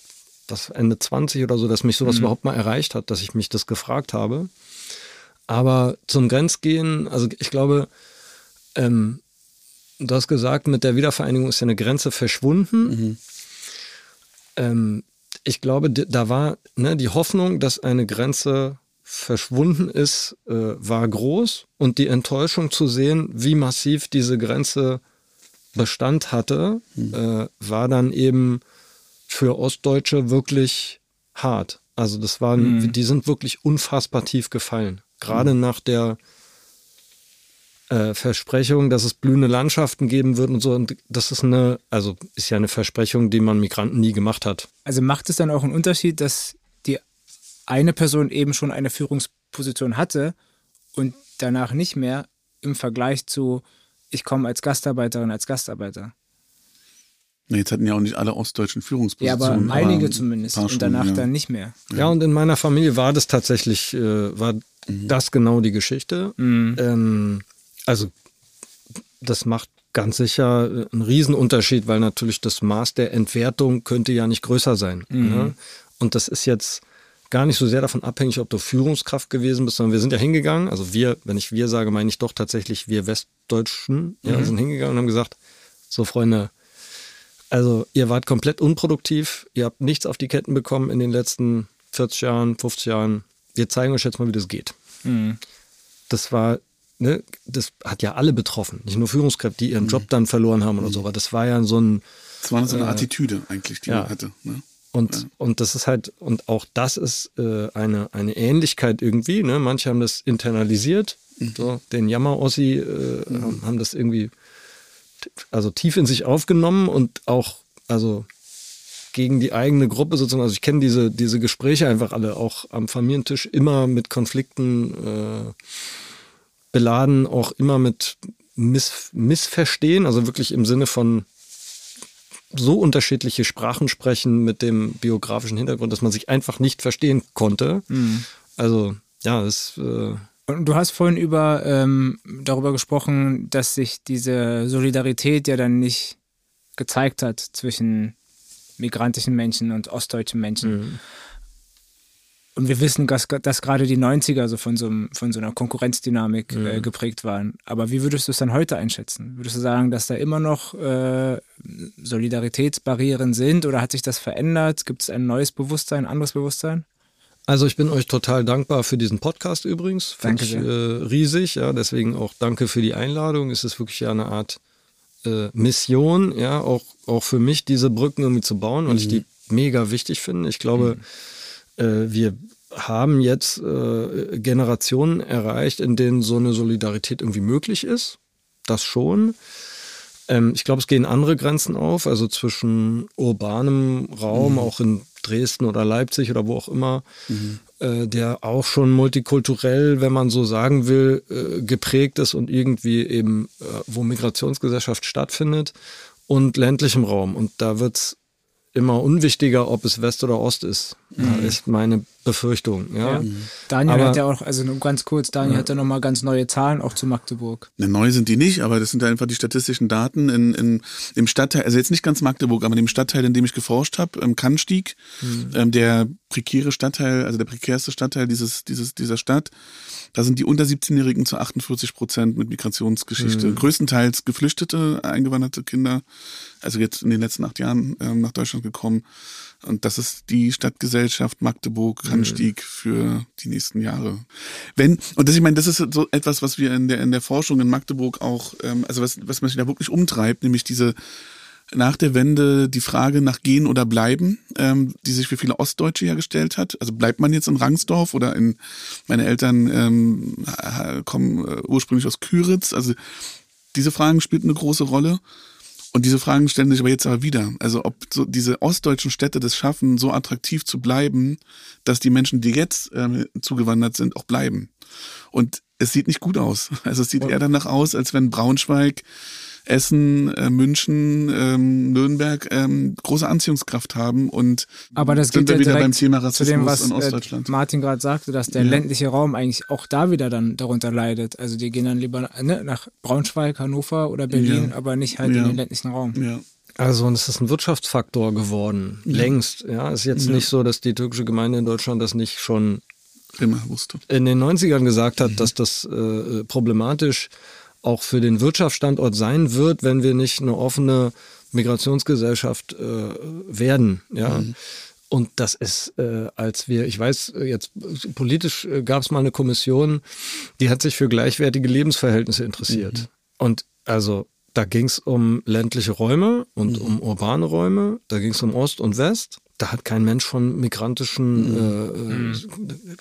das Ende 20 oder so, dass mich sowas mhm. überhaupt mal erreicht hat, dass ich mich das gefragt habe. Aber zum Grenzgehen, also ich glaube, ähm, du hast gesagt, mit der Wiedervereinigung ist ja eine Grenze verschwunden. Mhm. Ähm, ich glaube, da war ne, die Hoffnung, dass eine Grenze verschwunden ist, äh, war groß und die Enttäuschung zu sehen, wie massiv diese Grenze Bestand hatte, mhm. äh, war dann eben für Ostdeutsche wirklich hart. Also das waren, mhm. die sind wirklich unfassbar tief gefallen. Gerade mhm. nach der äh, Versprechung, dass es blühende Landschaften geben wird und so. Und das ist eine, also ist ja eine Versprechung, die man Migranten nie gemacht hat. Also macht es dann auch einen Unterschied, dass eine Person eben schon eine Führungsposition hatte und danach nicht mehr im Vergleich zu, ich komme als Gastarbeiterin, als Gastarbeiter. Jetzt hatten ja auch nicht alle ostdeutschen Führungspositionen. Ja, aber einige zumindest und danach ja. dann nicht mehr. Ja. ja. und in meiner Familie war das tatsächlich, äh, war mhm. das genau die Geschichte. Mhm. Ähm, also das macht ganz sicher äh, einen Riesenunterschied, weil natürlich das Maß der Entwertung könnte ja nicht größer sein. Mhm. Ne? Und das ist jetzt gar nicht so sehr davon abhängig, ob du Führungskraft gewesen bist, sondern wir sind ja hingegangen. Also wir, wenn ich wir sage, meine ich doch tatsächlich wir Westdeutschen, ja, mhm. sind hingegangen und haben gesagt, so Freunde, also ihr wart komplett unproduktiv, ihr habt nichts auf die Ketten bekommen in den letzten 40 Jahren, 50 Jahren. Wir zeigen euch jetzt mal, wie das geht. Mhm. Das war, ne, das hat ja alle betroffen, nicht nur Führungskräfte, die ihren mhm. Job dann verloren haben oder mhm. so, aber das war ja so ein. Das war so eine äh, Attitüde eigentlich, die ja. man hatte. Ne? Und, ja. und das ist halt, und auch das ist äh, eine, eine Ähnlichkeit irgendwie. Ne? Manche haben das internalisiert, mhm. so, den Jammer-Ossi äh, mhm. haben, haben das irgendwie also tief in sich aufgenommen und auch, also gegen die eigene Gruppe sozusagen. Also ich kenne diese, diese Gespräche einfach alle auch am Familientisch immer mit Konflikten äh, beladen, auch immer mit Miss, Missverstehen, also wirklich im Sinne von so unterschiedliche Sprachen sprechen mit dem biografischen Hintergrund, dass man sich einfach nicht verstehen konnte. Mhm. Also ja, es. Äh und du hast vorhin über ähm, darüber gesprochen, dass sich diese Solidarität ja dann nicht gezeigt hat zwischen migrantischen Menschen und ostdeutschen Menschen. Mhm. Und wir wissen, dass, dass gerade die 90er so von so, von so einer Konkurrenzdynamik mhm. äh, geprägt waren. Aber wie würdest du es dann heute einschätzen? Würdest du sagen, dass da immer noch äh, Solidaritätsbarrieren sind oder hat sich das verändert? Gibt es ein neues Bewusstsein, ein anderes Bewusstsein? Also ich bin euch total dankbar für diesen Podcast übrigens. Danke ich, äh, riesig, ja. Deswegen auch danke für die Einladung. Es ist wirklich ja eine Art äh, Mission, ja, auch, auch für mich diese Brücken irgendwie zu bauen, weil mhm. ich die mega wichtig finde. Ich glaube, mhm. Äh, wir haben jetzt äh, Generationen erreicht, in denen so eine Solidarität irgendwie möglich ist. Das schon. Ähm, ich glaube, es gehen andere Grenzen auf, also zwischen urbanem Raum, mhm. auch in Dresden oder Leipzig oder wo auch immer, mhm. äh, der auch schon multikulturell, wenn man so sagen will, äh, geprägt ist und irgendwie eben, äh, wo Migrationsgesellschaft stattfindet und ländlichem Raum. Und da wird es immer unwichtiger, ob es West oder Ost ist. Mhm. ist meine Befürchtung. Ja. ja. Daniel aber, hat ja auch, also nur ganz kurz, Daniel ja. hat ja nochmal ganz neue Zahlen auch zu Magdeburg. Ne, neu sind die nicht, aber das sind einfach die statistischen Daten in, in, im Stadtteil, also jetzt nicht ganz Magdeburg, aber in dem Stadtteil, in dem ich geforscht habe, im Kannstieg, mhm. ähm, der prekäre Stadtteil, also der prekärste Stadtteil dieses, dieses, dieser Stadt, da sind die unter 17-Jährigen zu 48 Prozent mit Migrationsgeschichte. Mhm. Größtenteils geflüchtete, eingewanderte Kinder, also jetzt in den letzten acht Jahren ähm, nach Deutschland gekommen. Und das ist die Stadtgesellschaft Magdeburg, Randstieg mhm. für die nächsten Jahre. Wenn, und das, ich meine, das ist so etwas, was wir in der, in der Forschung in Magdeburg auch, ähm, also was, was mich da wirklich umtreibt, nämlich diese nach der Wende die Frage nach Gehen oder Bleiben, ähm, die sich für viele Ostdeutsche ja gestellt hat. Also bleibt man jetzt in Rangsdorf oder in, meine Eltern ähm, kommen äh, ursprünglich aus Küritz. Also diese Fragen spielten eine große Rolle. Und diese Fragen stellen sich aber jetzt aber wieder. Also ob so diese ostdeutschen Städte das schaffen, so attraktiv zu bleiben, dass die Menschen, die jetzt ähm, zugewandert sind, auch bleiben. Und es sieht nicht gut aus. Also es sieht eher danach aus, als wenn Braunschweig Essen, äh, München, ähm, Nürnberg ähm, große Anziehungskraft haben und Aber das sind wir ja wieder beim Thema Rassismus zu dem, was, in äh, Ostdeutschland. Äh, Martin gerade sagte, dass der ja. ländliche Raum eigentlich auch da wieder dann darunter leidet. Also die gehen dann lieber ne, nach Braunschweig, Hannover oder Berlin, ja. aber nicht halt in den ländlichen Raum. Ja. Also, und es ist ein Wirtschaftsfaktor geworden, längst. Ja, es ist jetzt nicht so, dass die türkische Gemeinde in Deutschland das nicht schon immer wusste. In den 90ern gesagt hat, mhm. dass das äh, problematisch auch für den Wirtschaftsstandort sein wird, wenn wir nicht eine offene Migrationsgesellschaft äh, werden. Ja. Mhm. Und das ist, äh, als wir, ich weiß, jetzt politisch äh, gab es mal eine Kommission, die hat sich für gleichwertige Lebensverhältnisse interessiert. Mhm. Und also da ging es um ländliche Räume und mhm. um urbane Räume, da ging es um Ost und West. Da hat kein Mensch von migrantischen, mhm. äh, mhm.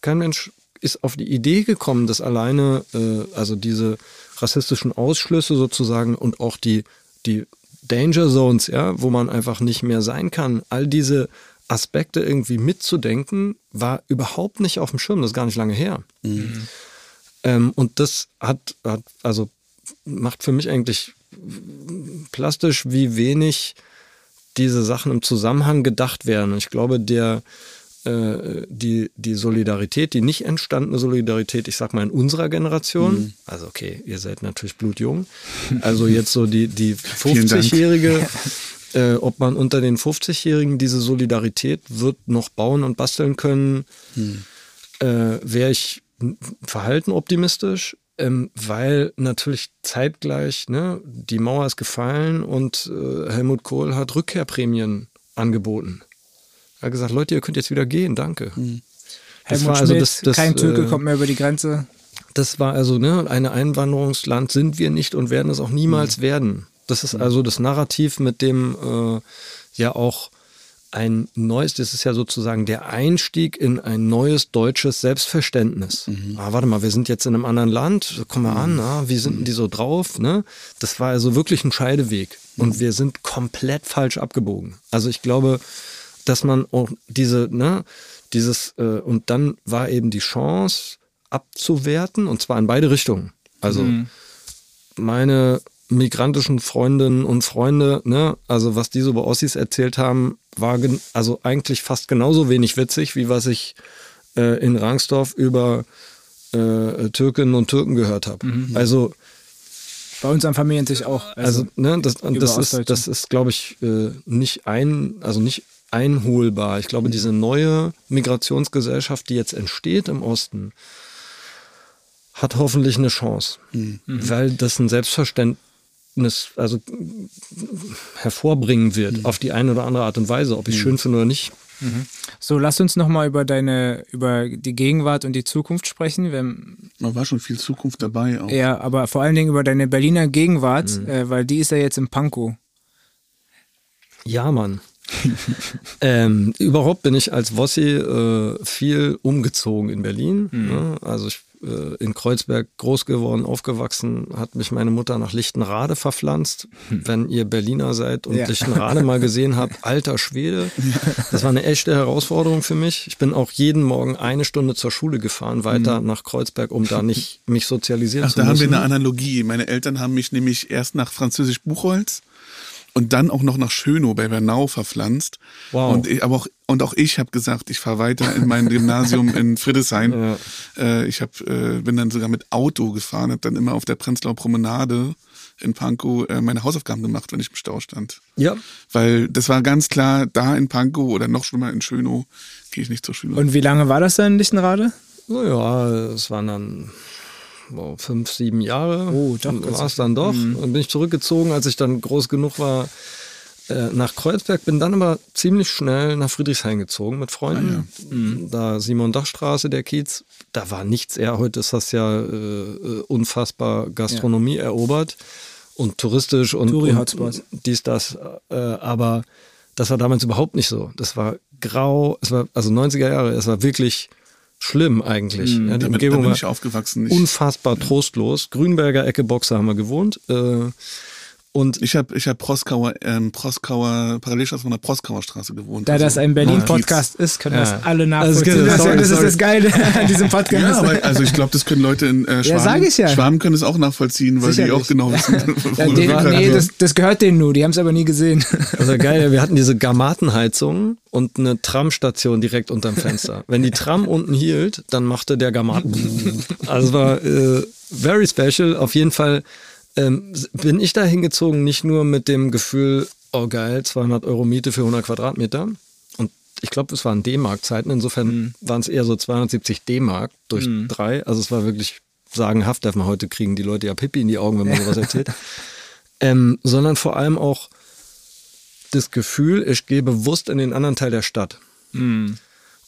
kein Mensch ist auf die Idee gekommen, dass alleine, äh, also diese rassistischen Ausschlüsse sozusagen und auch die, die Danger Zones, ja, wo man einfach nicht mehr sein kann, all diese Aspekte irgendwie mitzudenken, war überhaupt nicht auf dem Schirm, das ist gar nicht lange her. Mhm. Ähm, und das hat, hat, also macht für mich eigentlich plastisch, wie wenig diese Sachen im Zusammenhang gedacht werden. Ich glaube, der, äh, die, die Solidarität, die nicht entstandene Solidarität, ich sag mal in unserer Generation, mhm. also okay, ihr seid natürlich blutjung, also jetzt so die, die 50-Jährige, äh, ob man unter den 50-Jährigen diese Solidarität wird noch bauen und basteln können, mhm. äh, wäre ich verhalten optimistisch. Ähm, weil natürlich zeitgleich, ne, die Mauer ist gefallen und äh, Helmut Kohl hat Rückkehrprämien angeboten. Er hat gesagt, Leute, ihr könnt jetzt wieder gehen, danke. Hm. Helmut also Schmidt, das, das, kein Türke äh, kommt mehr über die Grenze. Das war also, ne, ein Einwanderungsland sind wir nicht und werden es auch niemals mhm. werden. Das ist mhm. also das Narrativ, mit dem äh, ja auch ein neues, das ist ja sozusagen der Einstieg in ein neues deutsches Selbstverständnis. Mhm. Ah, warte mal, wir sind jetzt in einem anderen Land, komm mal an, ah, wie sind denn die so drauf? Ne? Das war also wirklich ein Scheideweg und mhm. wir sind komplett falsch abgebogen. Also ich glaube, dass man auch diese, ne, dieses, äh, und dann war eben die Chance abzuwerten, und zwar in beide Richtungen. Also mhm. meine migrantischen Freundinnen und Freunde, ne, also was die so bei Ossis erzählt haben, war also eigentlich fast genauso wenig witzig, wie was ich äh, in Rangsdorf über äh, Türkinnen und Türken gehört habe. Mhm. Also bei uns am Familientisch auch. Also, also ne, das, das ist, das ist, glaube ich, äh, nicht ein, also nicht einholbar. Ich glaube, diese neue Migrationsgesellschaft, die jetzt entsteht im Osten, hat hoffentlich eine Chance, mhm. weil das ein Selbstverständnis also hervorbringen wird mhm. auf die eine oder andere Art und Weise, ob ich mhm. schön finde oder nicht. Mhm. So, lass uns nochmal über deine, über die Gegenwart und die Zukunft sprechen. Wir Da war schon viel Zukunft dabei auch. Ja, aber vor allen Dingen über deine Berliner Gegenwart, mhm. äh, weil die ist ja jetzt im Pankow. Ja, Mann. ähm, überhaupt bin ich als Wossi äh, viel umgezogen in Berlin. Mhm. Ne? Also ich in Kreuzberg groß geworden, aufgewachsen, hat mich meine Mutter nach Lichtenrade verpflanzt. Hm. Wenn ihr Berliner seid und ja. Lichtenrade mal gesehen habt, alter Schwede, das war eine echte Herausforderung für mich. Ich bin auch jeden Morgen eine Stunde zur Schule gefahren, weiter mhm. nach Kreuzberg, um da nicht mich sozialisieren Ach, zu müssen. Da haben wir eine Analogie. Meine Eltern haben mich nämlich erst nach Französisch Buchholz und dann auch noch nach Schönow bei Bernau verpflanzt. Wow. Und ich, aber auch und auch ich habe gesagt, ich fahre weiter in mein Gymnasium in Friedrichshain. Ja. Äh, ich hab, äh, bin dann sogar mit Auto gefahren, habe dann immer auf der Prenzlauer Promenade in Pankow äh, meine Hausaufgaben gemacht, wenn ich im Stau stand. Ja. Weil das war ganz klar, da in Pankow oder noch schlimmer in Schönow gehe ich nicht zur Schule. Und wie lange war das dann in Lichtenrade? Naja, es waren dann wow, fünf, sieben Jahre. Oh. War es dann doch. Mhm. Dann bin ich zurückgezogen, als ich dann groß genug war, äh, nach Kreuzberg, bin dann aber ziemlich schnell nach Friedrichshain gezogen mit Freunden. Ah, ja. mhm. Da Simon-Dach-Straße, der Kiez, da war nichts eher. Heute ist das ja äh, äh unfassbar Gastronomie ja. erobert und touristisch und, und dies, das. Äh, aber das war damals überhaupt nicht so. Das war grau, es war also 90er Jahre, es war wirklich schlimm eigentlich. Mhm, ja, die damit, Umgebung damit war aufgewachsen. unfassbar trostlos. Grünberger Ecke Boxer haben wir gewohnt. Äh, und ich habe ich hab Proskauer, ähm, Proskauer, Parallelstraße von der Proskauer Straße gewohnt. Da also das ein Berlin-Podcast ist, können ja. das alle nachvollziehen. Also, das, das, ist das Geile an diesem Podcast. Ja, aber also ich glaube, das können Leute in äh, Schwaben, ja, sag ich ja. Schwaben können es auch nachvollziehen, weil Sicherlich. die auch genau wissen, ja, den, Nee, das, das gehört denen nur, die haben es aber nie gesehen. Also geil, wir hatten diese Garmatenheizung und eine Tramstation direkt unterm Fenster. Wenn die Tram unten hielt, dann machte der Garmaten. also es war äh, very special, auf jeden Fall ähm, bin ich da hingezogen nicht nur mit dem Gefühl, oh geil, 200 Euro Miete für 100 Quadratmeter. Und ich glaube, es waren D-Mark-Zeiten. Insofern mhm. waren es eher so 270 D-Mark durch mhm. drei. Also es war wirklich sagenhaft, darf man heute kriegen die Leute ja Pippi in die Augen, wenn man sowas erzählt. ähm, sondern vor allem auch das Gefühl, ich gehe bewusst in den anderen Teil der Stadt. Mhm.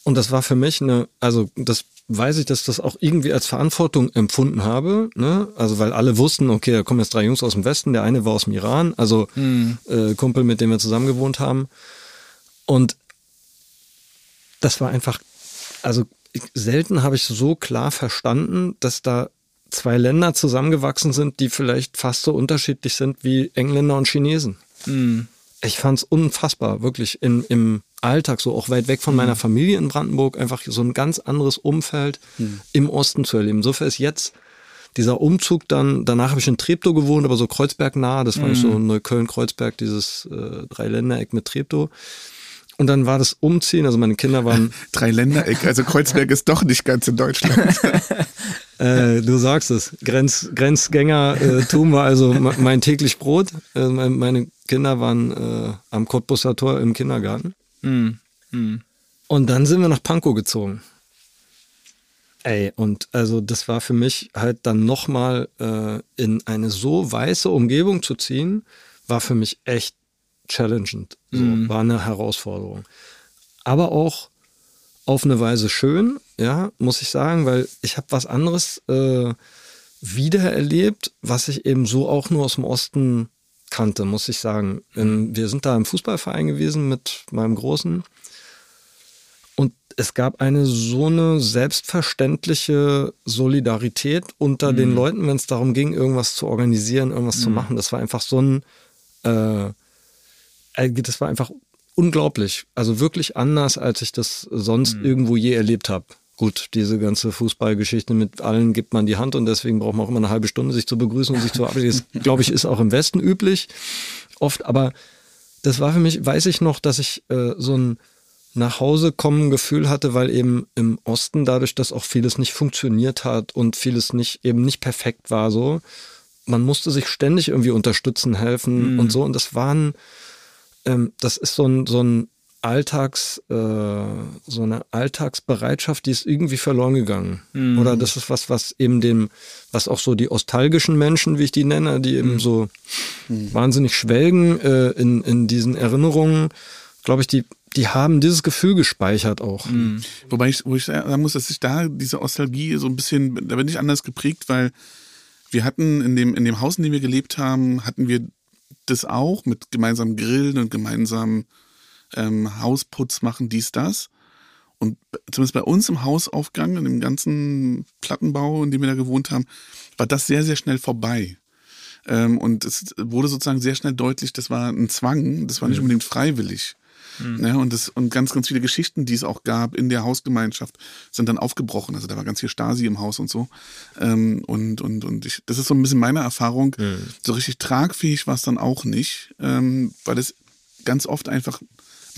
Und das war für mich eine, also das weiß ich, dass das auch irgendwie als Verantwortung empfunden habe. Ne? Also weil alle wussten, okay, da kommen jetzt drei Jungs aus dem Westen, der eine war aus dem Iran, also mhm. äh, Kumpel, mit dem wir zusammen gewohnt haben. Und das war einfach, also selten habe ich so klar verstanden, dass da zwei Länder zusammengewachsen sind, die vielleicht fast so unterschiedlich sind wie Engländer und Chinesen. Mhm. Ich fand es unfassbar, wirklich in, im Alltag, so auch weit weg von meiner mhm. Familie in Brandenburg, einfach so ein ganz anderes Umfeld mhm. im Osten zu erleben. Insofern ist jetzt dieser Umzug dann, danach habe ich in Treptow gewohnt, aber so Kreuzberg nah, das war mhm. so Neukölln-Kreuzberg, dieses äh, Dreiländereck mit Treptow. Und dann war das Umziehen, also meine Kinder waren. Dreiländereck, also Kreuzberg ist doch nicht ganz in Deutschland. äh, du sagst es, Grenz, Grenzgängertum äh, war also mein täglich Brot. Äh, meine Kinder waren äh, am Cottbusser Tor im Kindergarten. Mhm. Mhm. Und dann sind wir nach Pankow gezogen. Ey, und also das war für mich halt dann nochmal äh, in eine so weiße Umgebung zu ziehen, war für mich echt challenging. So, mhm. War eine Herausforderung. Aber auch auf eine Weise schön, ja, muss ich sagen, weil ich habe was anderes äh, wiedererlebt, was ich eben so auch nur aus dem Osten kannte, muss ich sagen. In, wir sind da im Fußballverein gewesen mit meinem Großen. Und es gab eine so eine selbstverständliche Solidarität unter mhm. den Leuten, wenn es darum ging, irgendwas zu organisieren, irgendwas mhm. zu machen. Das war einfach so ein, äh, äh, das war einfach unglaublich. Also wirklich anders, als ich das sonst mhm. irgendwo je erlebt habe gut, diese ganze Fußballgeschichte mit allen gibt man die Hand und deswegen braucht man auch immer eine halbe Stunde, sich zu begrüßen und sich zu verabschieden. Das, glaube ich, ist auch im Westen üblich oft, aber das war für mich, weiß ich noch, dass ich äh, so ein nach Hause kommen Gefühl hatte, weil eben im Osten dadurch, dass auch vieles nicht funktioniert hat und vieles nicht eben nicht perfekt war so, man musste sich ständig irgendwie unterstützen, helfen mhm. und so und das waren ähm, das ist so ein so ein Alltags, äh, so eine Alltagsbereitschaft, die ist irgendwie verloren gegangen. Mhm. Oder das ist was, was eben dem, was auch so die ostalgischen Menschen, wie ich die nenne, die eben mhm. so mhm. wahnsinnig schwelgen äh, in, in diesen Erinnerungen, glaube ich, die, die haben dieses Gefühl gespeichert auch. Mhm. Wobei ich, wo ich sagen muss, dass ich da diese Nostalgie so ein bisschen, da bin ich anders geprägt, weil wir hatten in dem, in dem Haus, in dem wir gelebt haben, hatten wir das auch mit gemeinsamen Grillen und gemeinsamen ähm, Hausputz machen, dies, das. Und zumindest bei uns im Hausaufgang, in dem ganzen Plattenbau, in dem wir da gewohnt haben, war das sehr, sehr schnell vorbei. Ähm, und es wurde sozusagen sehr schnell deutlich, das war ein Zwang, das war nicht mhm. unbedingt freiwillig. Mhm. Ja, und, das, und ganz, ganz viele Geschichten, die es auch gab in der Hausgemeinschaft, sind dann aufgebrochen. Also da war ganz viel Stasi im Haus und so. Ähm, und und, und ich, das ist so ein bisschen meine Erfahrung. Mhm. So richtig tragfähig war es dann auch nicht, ähm, weil es ganz oft einfach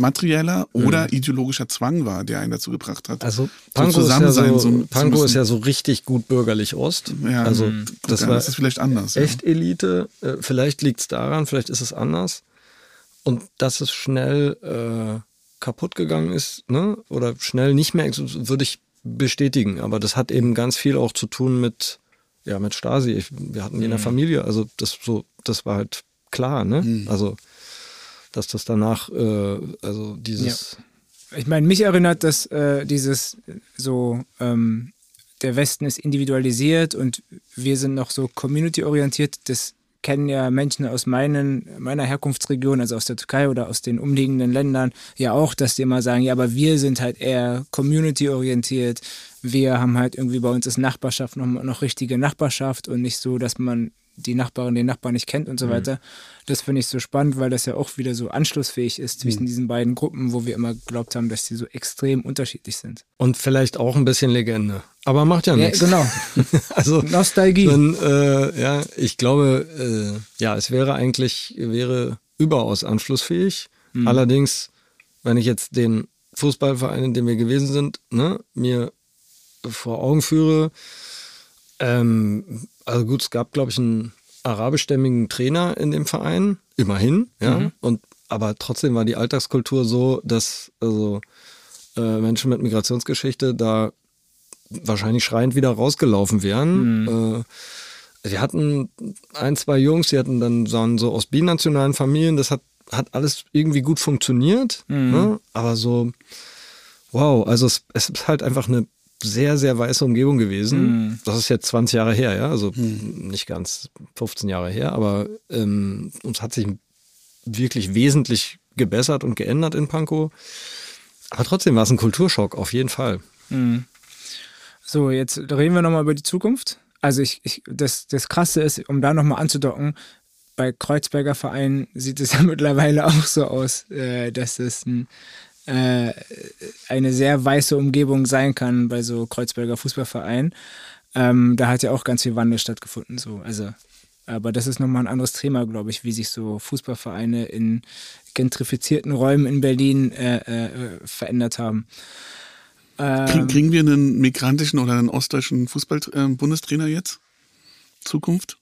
materieller oder mhm. ideologischer Zwang war, der einen dazu gebracht hat. Also Pankow, so ist, ja so, so Pankow ist ja so richtig gut bürgerlich Ost. Ja, also mhm. das, war das ist vielleicht anders. Echt ja. Elite. Äh, vielleicht liegt es daran, vielleicht ist es anders. Und dass es schnell äh, kaputt gegangen ist, ne? Oder schnell nicht mehr, würde ich bestätigen. Aber das hat eben ganz viel auch zu tun mit, ja, mit Stasi. Ich, wir hatten die in der mhm. Familie, also das so, das war halt klar, ne? Mhm. Also dass das danach, äh, also dieses. Ja. Ich meine, mich erinnert das äh, dieses so, ähm, der Westen ist individualisiert und wir sind noch so community-orientiert. Das kennen ja Menschen aus meinen, meiner Herkunftsregion, also aus der Türkei oder aus den umliegenden Ländern, ja auch, dass die immer sagen, ja, aber wir sind halt eher community-orientiert. Wir haben halt irgendwie bei uns ist Nachbarschaft noch, noch richtige Nachbarschaft und nicht so, dass man die Nachbarin den Nachbarn nicht kennt und so mhm. weiter. Das finde ich so spannend, weil das ja auch wieder so anschlussfähig ist zwischen mhm. diesen beiden Gruppen, wo wir immer geglaubt haben, dass die so extrem unterschiedlich sind. Und vielleicht auch ein bisschen Legende. Aber macht ja, ja nichts. Genau. also Nostalgie. Dann, äh, ja, ich glaube, äh, ja, es wäre eigentlich wäre überaus anschlussfähig. Mhm. Allerdings, wenn ich jetzt den Fußballverein, in dem wir gewesen sind, ne, mir vor Augen führe, ähm, also gut, es gab, glaube ich, einen arabischstämmigen Trainer in dem Verein, immerhin, ja. Mhm. Und aber trotzdem war die Alltagskultur so, dass also äh, Menschen mit Migrationsgeschichte da wahrscheinlich schreiend wieder rausgelaufen wären. Mhm. Äh, wir hatten ein, zwei Jungs, die hatten dann so aus binationalen Familien, das hat, hat alles irgendwie gut funktioniert. Mhm. Ne? Aber so, wow, also es, es ist halt einfach eine sehr, sehr weiße Umgebung gewesen. Mhm. Das ist jetzt 20 Jahre her, ja, also mhm. nicht ganz 15 Jahre her, aber ähm, uns hat sich wirklich wesentlich gebessert und geändert in Pankow. Aber trotzdem war es ein Kulturschock, auf jeden Fall. Mhm. So, jetzt reden wir nochmal über die Zukunft. Also ich, ich, das, das Krasse ist, um da nochmal anzudocken, bei Kreuzberger Vereinen sieht es ja mittlerweile auch so aus, äh, dass es ein äh, eine sehr weiße Umgebung sein kann bei so Kreuzberger Fußballvereinen. Ähm, da hat ja auch ganz viel Wandel stattgefunden. So. Also, aber das ist nochmal ein anderes Thema, glaube ich, wie sich so Fußballvereine in gentrifizierten Räumen in Berlin äh, äh, verändert haben. Ähm, Kriegen wir einen migrantischen oder einen ostdeutschen Fußball-Bundestrainer äh, jetzt? Zukunft?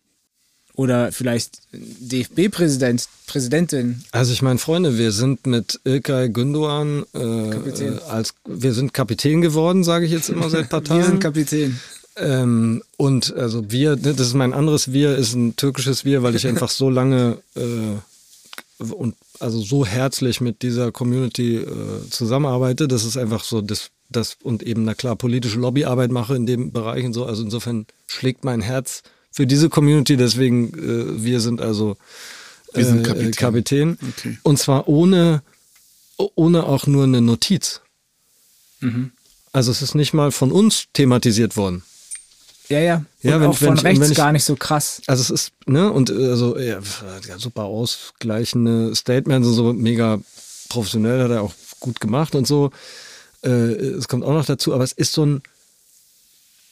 Oder vielleicht DFB-Präsident, Präsidentin. Also ich meine, Freunde, wir sind mit Ilkay Gündoğan äh, äh, als wir sind Kapitän geworden, sage ich jetzt immer seit ein paar Tagen. wir sind Kapitän. Ähm, und also wir, ne, das ist mein anderes Wir, ist ein türkisches Wir, weil ich einfach so lange äh, und also so herzlich mit dieser Community äh, zusammenarbeite. Das ist einfach so das, das und eben na klar politische Lobbyarbeit mache in dem Bereich und so. Also insofern schlägt mein Herz für diese Community. Deswegen, äh, wir sind also wir sind äh, Kapitän. Kapitän. Okay. Und zwar ohne, ohne auch nur eine Notiz. Mhm. Also es ist nicht mal von uns thematisiert worden. Ja, ja. Und ja, wenn, auch von wenn rechts ich, gar nicht so krass. Also es ist, ne, und also ja, super ausgleichende Statements und so mega professionell, hat er auch gut gemacht und so. Äh, es kommt auch noch dazu, aber es ist so ein,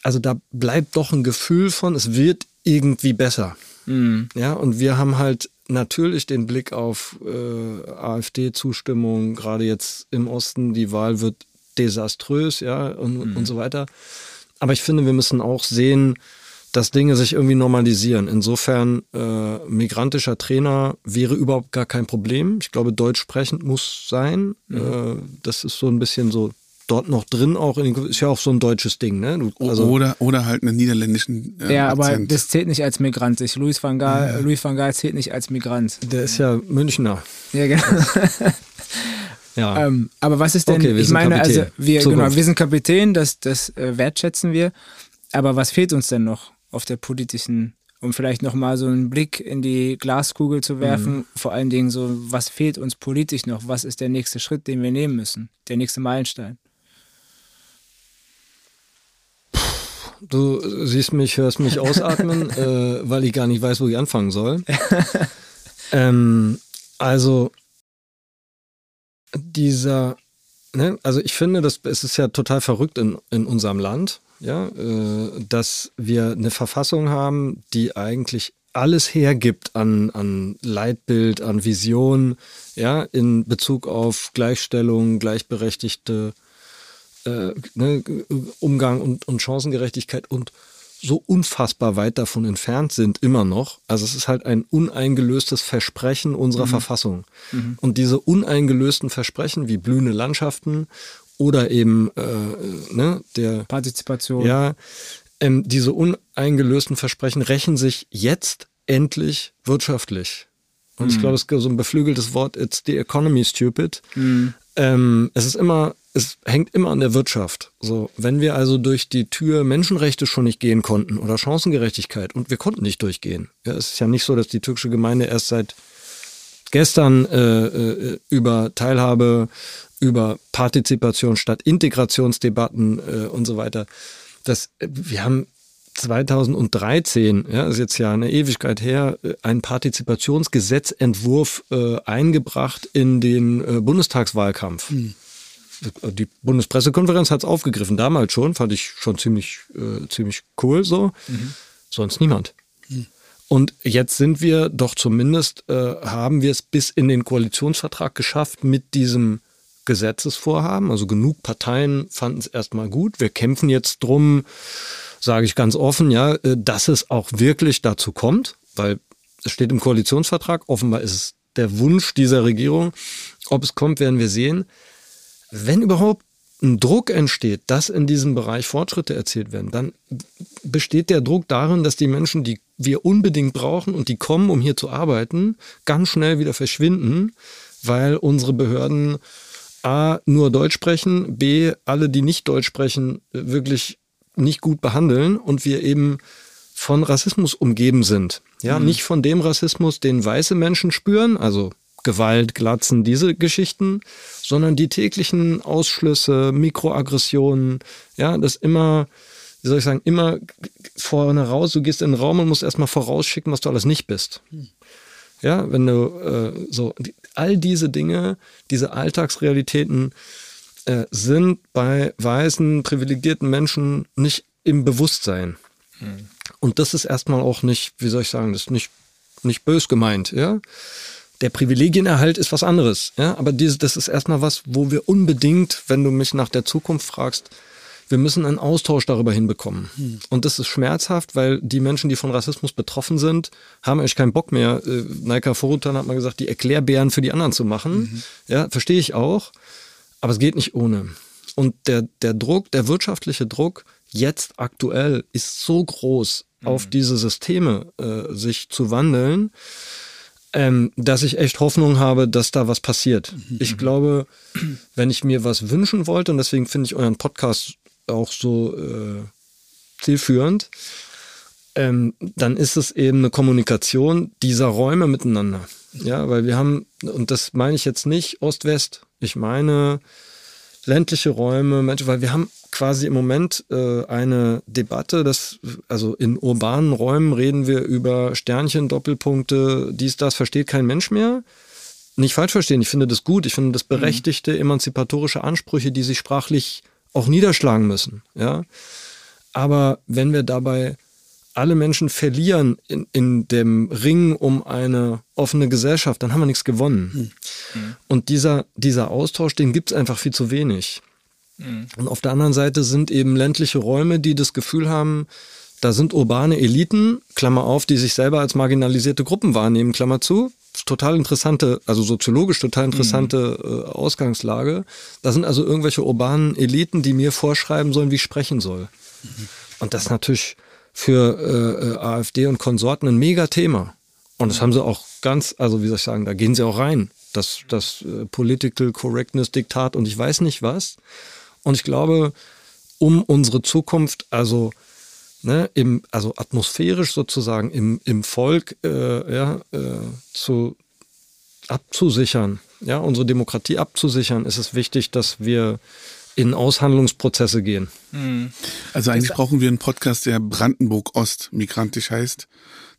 also da bleibt doch ein Gefühl von, es wird irgendwie besser. Mhm. Ja, und wir haben halt natürlich den Blick auf äh, AfD-Zustimmung, gerade jetzt im Osten, die Wahl wird desaströs, ja, und, mhm. und so weiter. Aber ich finde, wir müssen auch sehen, dass Dinge sich irgendwie normalisieren. Insofern, äh, migrantischer Trainer wäre überhaupt gar kein Problem. Ich glaube, deutsch sprechend muss sein. Mhm. Äh, das ist so ein bisschen so dort noch drin auch in den, ist ja auch so ein deutsches Ding, ne? Du, also oder, oder halt einen niederländischen äh, Ja, aber das zählt nicht als Migrant. Ich, Louis van Gaal, ja. Louis van Gaal zählt nicht als Migrant. Der ist ja Münchner. Ja, genau. Ja. Ähm, aber was ist denn, Okay, wir ich sind meine, Kapitän. also wir, Zukunft. genau, wir sind Kapitän, das, das äh, wertschätzen wir. Aber was fehlt uns denn noch auf der politischen, um vielleicht nochmal so einen Blick in die Glaskugel zu werfen, Mhm. vor allen Dingen so, was fehlt uns politisch noch? Was ist der nächste Schritt, den wir nehmen müssen? Der nächste Meilenstein? Du siehst mich, hörst mich ausatmen, äh, weil ich gar nicht weiß, wo ich anfangen soll. ähm, also dieser, ne, also ich finde, das, es ist ja total verrückt in, in unserem Land, ja, äh, dass wir eine Verfassung haben, die eigentlich alles hergibt an, an Leitbild, an Vision, ja, in Bezug auf Gleichstellung, gleichberechtigte äh, ne, Umgang und, und Chancengerechtigkeit und so unfassbar weit davon entfernt sind immer noch. Also es ist halt ein uneingelöstes Versprechen unserer Verfassung. Und diese uneingelösten Versprechen wie blühende Landschaften oder eben äh, ne, der Partizipation. ja, ähm, diese uneingelösten Versprechen rächen sich jetzt endlich wirtschaftlich. Und ich glaube, es ist so ein beflügeltes Wort, it's the economy stupid. Ähm, es ist immer, es hängt immer an der Wirtschaft. So, wenn wir also durch die Tür Menschenrechte schon nicht gehen konnten oder Chancengerechtigkeit und wir konnten nicht durchgehen. Ja, es ist ja nicht so, dass die türkische Gemeinde erst seit gestern äh, äh, über Teilhabe, über Partizipation statt Integrationsdebatten äh, und so weiter. Das, äh, wir haben 2013, ja, ist jetzt ja eine Ewigkeit her, äh, einen Partizipationsgesetzentwurf äh, eingebracht in den äh, Bundestagswahlkampf. Die Bundespressekonferenz hat es aufgegriffen, damals schon, fand ich schon ziemlich, äh, ziemlich cool so. Sonst niemand. Und jetzt sind wir doch zumindest, äh, haben wir es bis in den Koalitionsvertrag geschafft mit diesem Gesetzesvorhaben. Also genug Parteien fanden es erstmal gut. Wir kämpfen jetzt drum, sage ich ganz offen, ja, äh, dass es auch wirklich dazu kommt, weil es steht im Koalitionsvertrag. Offenbar ist es der Wunsch dieser Regierung. Ob es kommt, werden wir sehen. Wenn überhaupt ein Druck entsteht, dass in diesem Bereich Fortschritte erzielt werden, dann besteht der Druck darin, dass die Menschen, die wir unbedingt brauchen und die kommen, um hier zu arbeiten, ganz schnell wieder verschwinden, weil unsere Behörden A, nur Deutsch sprechen, B, alle, die nicht Deutsch sprechen, wirklich nicht gut behandeln und wir eben von Rassismus umgeben sind. Ja, nicht von dem Rassismus, den weiße Menschen spüren, also Gewalt, Glatzen, diese Geschichten, sondern die täglichen Ausschlüsse, Mikroaggressionen, ja, das immer, wie soll ich sagen, immer vorne raus, du gehst in den Raum und musst erstmal vorausschicken, was du alles nicht bist. Ja, wenn du äh, so, all diese Dinge, diese Alltagsrealitäten äh, sind bei weißen, privilegierten Menschen nicht im Bewusstsein. Und das ist erstmal auch nicht, wie soll ich sagen, das ist nicht, nicht bös gemeint, ja. Der Privilegienerhalt ist was anderes, ja. Aber diese, das ist erstmal was, wo wir unbedingt, wenn du mich nach der Zukunft fragst, wir müssen einen Austausch darüber hinbekommen. Und das ist schmerzhaft, weil die Menschen, die von Rassismus betroffen sind, haben eigentlich keinen Bock mehr. Äh, Naika Forutan hat mal gesagt, die Erklärbären für die anderen zu machen. Ja, verstehe ich auch. Aber es geht nicht ohne. Und der, der Druck, der wirtschaftliche Druck jetzt aktuell ist so groß, auf diese Systeme äh, sich zu wandeln, ähm, dass ich echt Hoffnung habe, dass da was passiert. Ich glaube, wenn ich mir was wünschen wollte, und deswegen finde ich euren Podcast auch so äh, zielführend, ähm, dann ist es eben eine Kommunikation dieser Räume miteinander. Ja, weil wir haben, und das meine ich jetzt nicht Ost-West, ich meine ländliche Räume, Menschen, weil wir haben quasi im Moment äh, eine Debatte, dass, also in urbanen Räumen reden wir über Sternchen, Doppelpunkte, dies, das, versteht kein Mensch mehr. Nicht falsch verstehen, ich finde das gut, ich finde das berechtigte, emanzipatorische Ansprüche, die sich sprachlich auch niederschlagen müssen. Ja? Aber wenn wir dabei alle Menschen verlieren in, in dem Ring um eine offene Gesellschaft, dann haben wir nichts gewonnen. Und dieser, dieser Austausch, den gibt es einfach viel zu wenig. Und auf der anderen Seite sind eben ländliche Räume, die das Gefühl haben, da sind urbane Eliten, Klammer auf, die sich selber als marginalisierte Gruppen wahrnehmen, Klammer zu. Total interessante, also soziologisch total interessante äh, Ausgangslage. Da sind also irgendwelche urbanen Eliten, die mir vorschreiben sollen, wie ich sprechen soll. Und das ist natürlich für äh, äh, AfD und Konsorten ein Mega-Thema. Und das haben sie auch ganz, also wie soll ich sagen, da gehen sie auch rein. Das, das äh, Political Correctness Diktat und ich weiß nicht was. Und ich glaube, um unsere Zukunft, also ne, im, also atmosphärisch sozusagen im, im Volk äh, ja, äh, zu abzusichern, ja, unsere Demokratie abzusichern, ist es wichtig, dass wir in Aushandlungsprozesse gehen. Mhm. Also eigentlich brauchen wir einen Podcast, der Brandenburg Ost migrantisch heißt,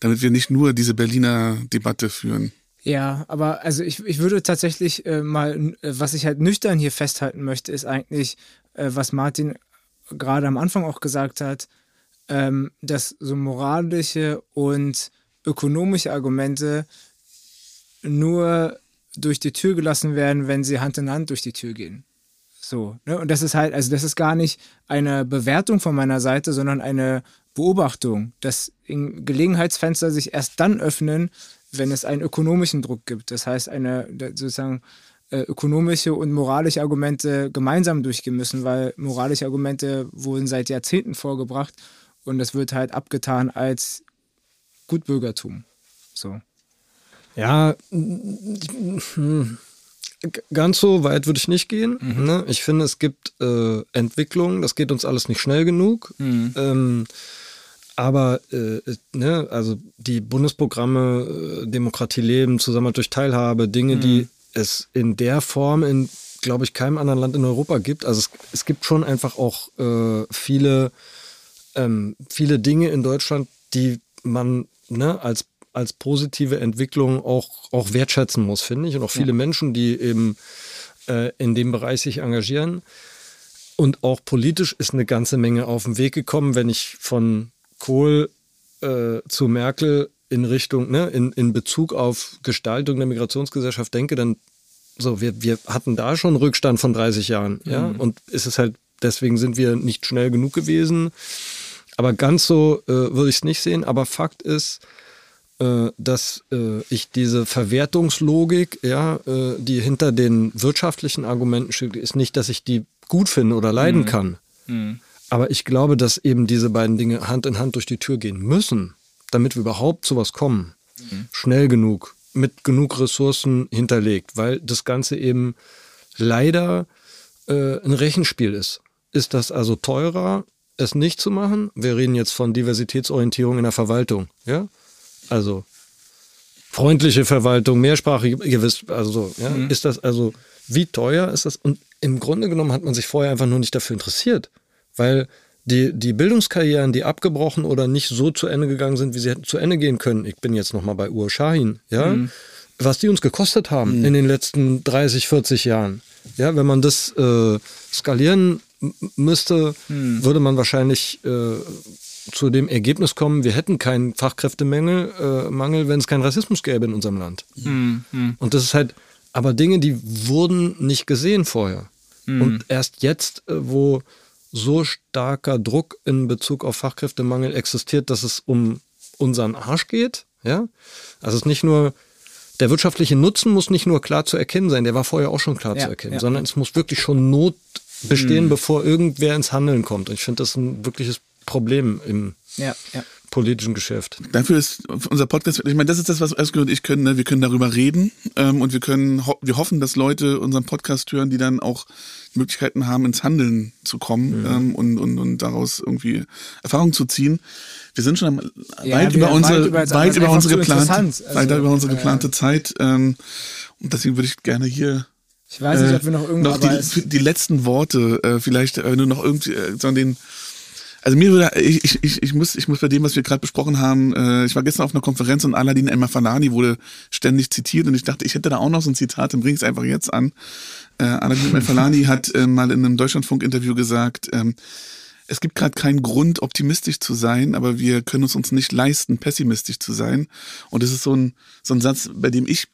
damit wir nicht nur diese Berliner Debatte führen. Ja, aber also ich, ich würde tatsächlich äh, mal, äh, was ich halt nüchtern hier festhalten möchte, ist eigentlich, äh, was Martin gerade am Anfang auch gesagt hat, ähm, dass so moralische und ökonomische Argumente nur durch die Tür gelassen werden, wenn sie Hand in Hand durch die Tür gehen. So, ne? Und das ist halt, also das ist gar nicht eine Bewertung von meiner Seite, sondern eine Beobachtung, dass Gelegenheitsfenster sich erst dann öffnen, wenn es einen ökonomischen Druck gibt. Das heißt, eine sozusagen äh, ökonomische und moralische Argumente gemeinsam durchgehen müssen, weil moralische Argumente wurden seit Jahrzehnten vorgebracht und das wird halt abgetan als Gutbürgertum. So. Ja, ganz so weit würde ich nicht gehen. Mhm. Ne? Ich finde, es gibt äh, Entwicklungen, das geht uns alles nicht schnell genug. Mhm. Ähm, aber äh, ne, also die Bundesprogramme äh, Demokratie leben, Zusammenhalt durch Teilhabe, Dinge, mhm. die es in der Form in, glaube ich, keinem anderen Land in Europa gibt. Also es, es gibt schon einfach auch äh, viele, ähm, viele Dinge in Deutschland, die man ne, als als positive Entwicklung auch, auch wertschätzen muss, finde ich. Und auch viele ja. Menschen, die eben äh, in dem Bereich sich engagieren. Und auch politisch ist eine ganze Menge auf den Weg gekommen, wenn ich von Kohl äh, zu Merkel in Richtung, ne, in, in Bezug auf Gestaltung der Migrationsgesellschaft denke, dann so, wir, wir hatten da schon Rückstand von 30 Jahren, mhm. ja, und ist es halt, deswegen sind wir nicht schnell genug gewesen. Aber ganz so äh, würde ich es nicht sehen. Aber Fakt ist, äh, dass äh, ich diese Verwertungslogik, ja, äh, die hinter den wirtschaftlichen Argumenten steht, ist nicht, dass ich die gut finde oder leiden mhm. kann. Mhm. Aber ich glaube, dass eben diese beiden Dinge Hand in Hand durch die Tür gehen müssen, damit wir überhaupt zu was kommen. Mhm. Schnell genug, mit genug Ressourcen hinterlegt, weil das Ganze eben leider äh, ein Rechenspiel ist. Ist das also teurer, es nicht zu machen? Wir reden jetzt von Diversitätsorientierung in der Verwaltung, ja? Also freundliche Verwaltung, mehrsprachig, ihr wisst, also ja, mhm. ist das also, wie teuer ist das? Und im Grunde genommen hat man sich vorher einfach nur nicht dafür interessiert. Weil die, die Bildungskarrieren, die abgebrochen oder nicht so zu Ende gegangen sind, wie sie hätten zu Ende gehen können, ich bin jetzt nochmal bei Ur Shahin, ja, mhm. was die uns gekostet haben mhm. in den letzten 30, 40 Jahren. Ja, wenn man das äh, skalieren müsste, mhm. würde man wahrscheinlich äh, zu dem Ergebnis kommen, wir hätten keinen Fachkräftemangel, äh, Mangel, wenn es keinen Rassismus gäbe in unserem Land. Mhm. Und das ist halt, aber Dinge, die wurden nicht gesehen vorher. Mhm. Und erst jetzt, äh, wo so starker Druck in Bezug auf Fachkräftemangel existiert, dass es um unseren Arsch geht. Ja, also es ist nicht nur der wirtschaftliche Nutzen muss nicht nur klar zu erkennen sein, der war vorher auch schon klar ja, zu erkennen, ja. sondern es muss wirklich schon Not bestehen, mhm. bevor irgendwer ins Handeln kommt. Und ich finde das ein wirkliches Problem im ja, ja politischen Geschäft. Dafür ist unser Podcast, ich meine, das ist das, was Özgür und ich können, ne? wir können darüber reden ähm, und wir können, wir hoffen, dass Leute unseren Podcast hören, die dann auch Möglichkeiten haben, ins Handeln zu kommen ja. ähm, und, und, und daraus irgendwie Erfahrung zu ziehen. Wir sind schon ja, weit, über unsere, weit über, weit über unsere geplante, also, weit über unsere geplante äh, Zeit ähm, und deswegen würde ich gerne hier ich weiß nicht, ob wir noch irgendwo noch die, die letzten Worte, äh, vielleicht äh, nur noch irgendwie äh, den also mir würde, ich, ich, ich, muss, ich muss bei dem, was wir gerade besprochen haben, äh, ich war gestern auf einer Konferenz und Aladin Emma Falani wurde ständig zitiert und ich dachte, ich hätte da auch noch so ein Zitat, dann bring es einfach jetzt an. Äh, Aladin Emma Falani hat äh, mal in einem Deutschlandfunk-Interview gesagt, ähm, es gibt gerade keinen Grund, optimistisch zu sein, aber wir können es uns nicht leisten, pessimistisch zu sein. Und das ist so ein, so ein Satz, bei dem ich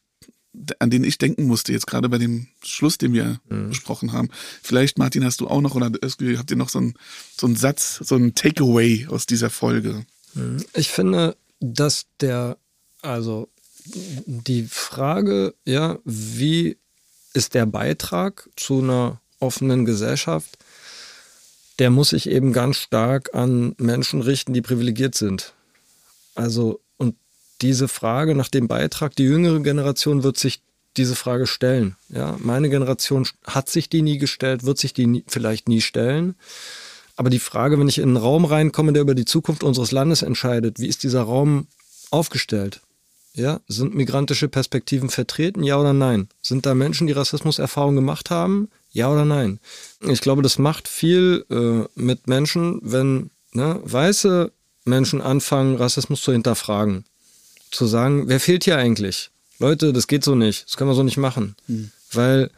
an den ich denken musste, jetzt gerade bei dem Schluss, den wir mhm. besprochen haben. Vielleicht, Martin, hast du auch noch oder habt ihr noch so einen, so einen Satz, so einen Takeaway aus dieser Folge? Mhm. Ich finde, dass der, also die Frage, ja, wie ist der Beitrag zu einer offenen Gesellschaft, der muss sich eben ganz stark an Menschen richten, die privilegiert sind. Also diese Frage nach dem Beitrag, die jüngere Generation wird sich diese Frage stellen. Ja, meine Generation hat sich die nie gestellt, wird sich die nie, vielleicht nie stellen. Aber die Frage, wenn ich in einen Raum reinkomme, der über die Zukunft unseres Landes entscheidet, wie ist dieser Raum aufgestellt? Ja, sind migrantische Perspektiven vertreten? Ja oder nein? Sind da Menschen, die Rassismuserfahrungen gemacht haben? Ja oder nein? Ich glaube, das macht viel äh, mit Menschen, wenn ne, weiße Menschen anfangen, Rassismus zu hinterfragen. Zu sagen, wer fehlt hier eigentlich? Leute, das geht so nicht. Das können wir so nicht machen. Hm. Weil,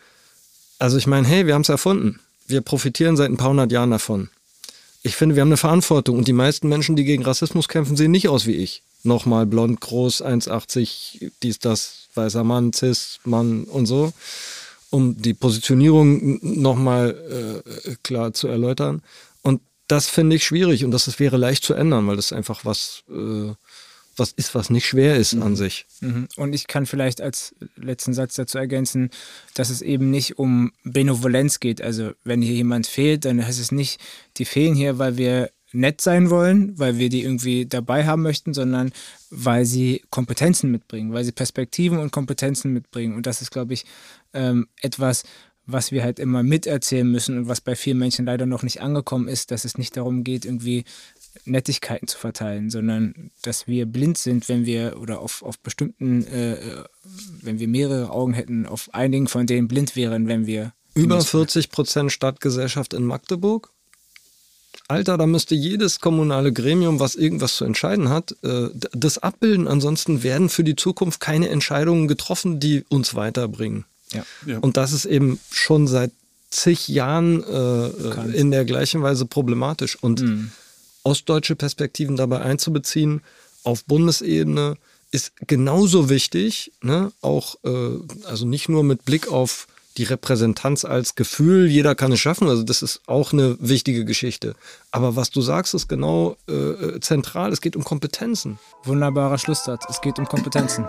also ich meine, hey, wir haben es erfunden. Wir profitieren seit ein paar hundert Jahren davon. Ich finde, wir haben eine Verantwortung und die meisten Menschen, die gegen Rassismus kämpfen, sehen nicht aus wie ich. Nochmal blond, groß, 1,80, dies, das, weißer Mann, cis, Mann und so. Um die Positionierung nochmal äh, klar zu erläutern. Und das finde ich schwierig und das wäre leicht zu ändern, weil das einfach was äh, was ist, was nicht schwer ist mhm. an sich. Mhm. Und ich kann vielleicht als letzten Satz dazu ergänzen, dass es eben nicht um Benevolenz geht. Also wenn hier jemand fehlt, dann heißt es nicht, die fehlen hier, weil wir nett sein wollen, weil wir die irgendwie dabei haben möchten, sondern weil sie Kompetenzen mitbringen, weil sie Perspektiven und Kompetenzen mitbringen. Und das ist, glaube ich, ähm, etwas, was wir halt immer miterzählen müssen und was bei vielen Menschen leider noch nicht angekommen ist, dass es nicht darum geht, irgendwie Nettigkeiten zu verteilen, sondern dass wir blind sind, wenn wir oder auf, auf bestimmten, äh, äh wenn wir mehrere Augen hätten, auf einigen von denen blind wären, wenn wir. Über 40 Prozent Stadtgesellschaft in Magdeburg? Alter, da müsste jedes kommunale Gremium, was irgendwas zu entscheiden hat, äh, das abbilden. Ansonsten werden für die Zukunft keine Entscheidungen getroffen, die uns weiterbringen. Ja. ja. Und das ist eben schon seit zig Jahren äh, äh in der gleichen Weise problematisch. Und mhm ostdeutsche Perspektiven dabei einzubeziehen auf Bundesebene ist genauso wichtig, ne? auch äh, also nicht nur mit Blick auf die Repräsentanz als Gefühl, jeder kann es schaffen, also das ist auch eine wichtige Geschichte. Aber was du sagst, ist genau äh, äh zentral, es geht um Kompetenzen. Wunderbarer Schlusssatz, es geht um Kompetenzen.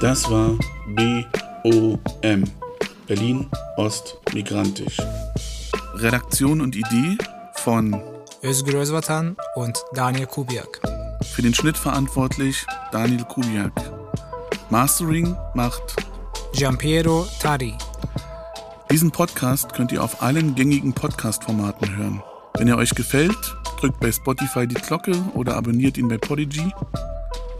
Das war BOM. Berlin Ost Migrantisch. Redaktion und Idee von Özgür Özvatan und Daniel Kubiak. Für den Schnitt verantwortlich Daniel Kubiak. Mastering macht Giampiero Tari. Diesen Podcast könnt ihr auf allen gängigen Podcast-Formaten hören. Wenn er euch gefällt, drückt bei Spotify die Glocke oder abonniert ihn bei Podigy.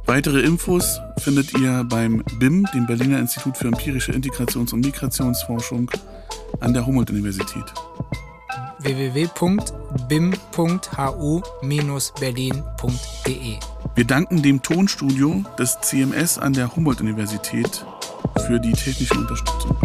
Weitere Infos findet ihr beim BIM, dem Berliner Institut für empirische Integrations- und Migrationsforschung an der Humboldt-Universität. www.bim.hu-berlin.de Wir danken dem Tonstudio des CMS an der Humboldt-Universität für die technische Unterstützung.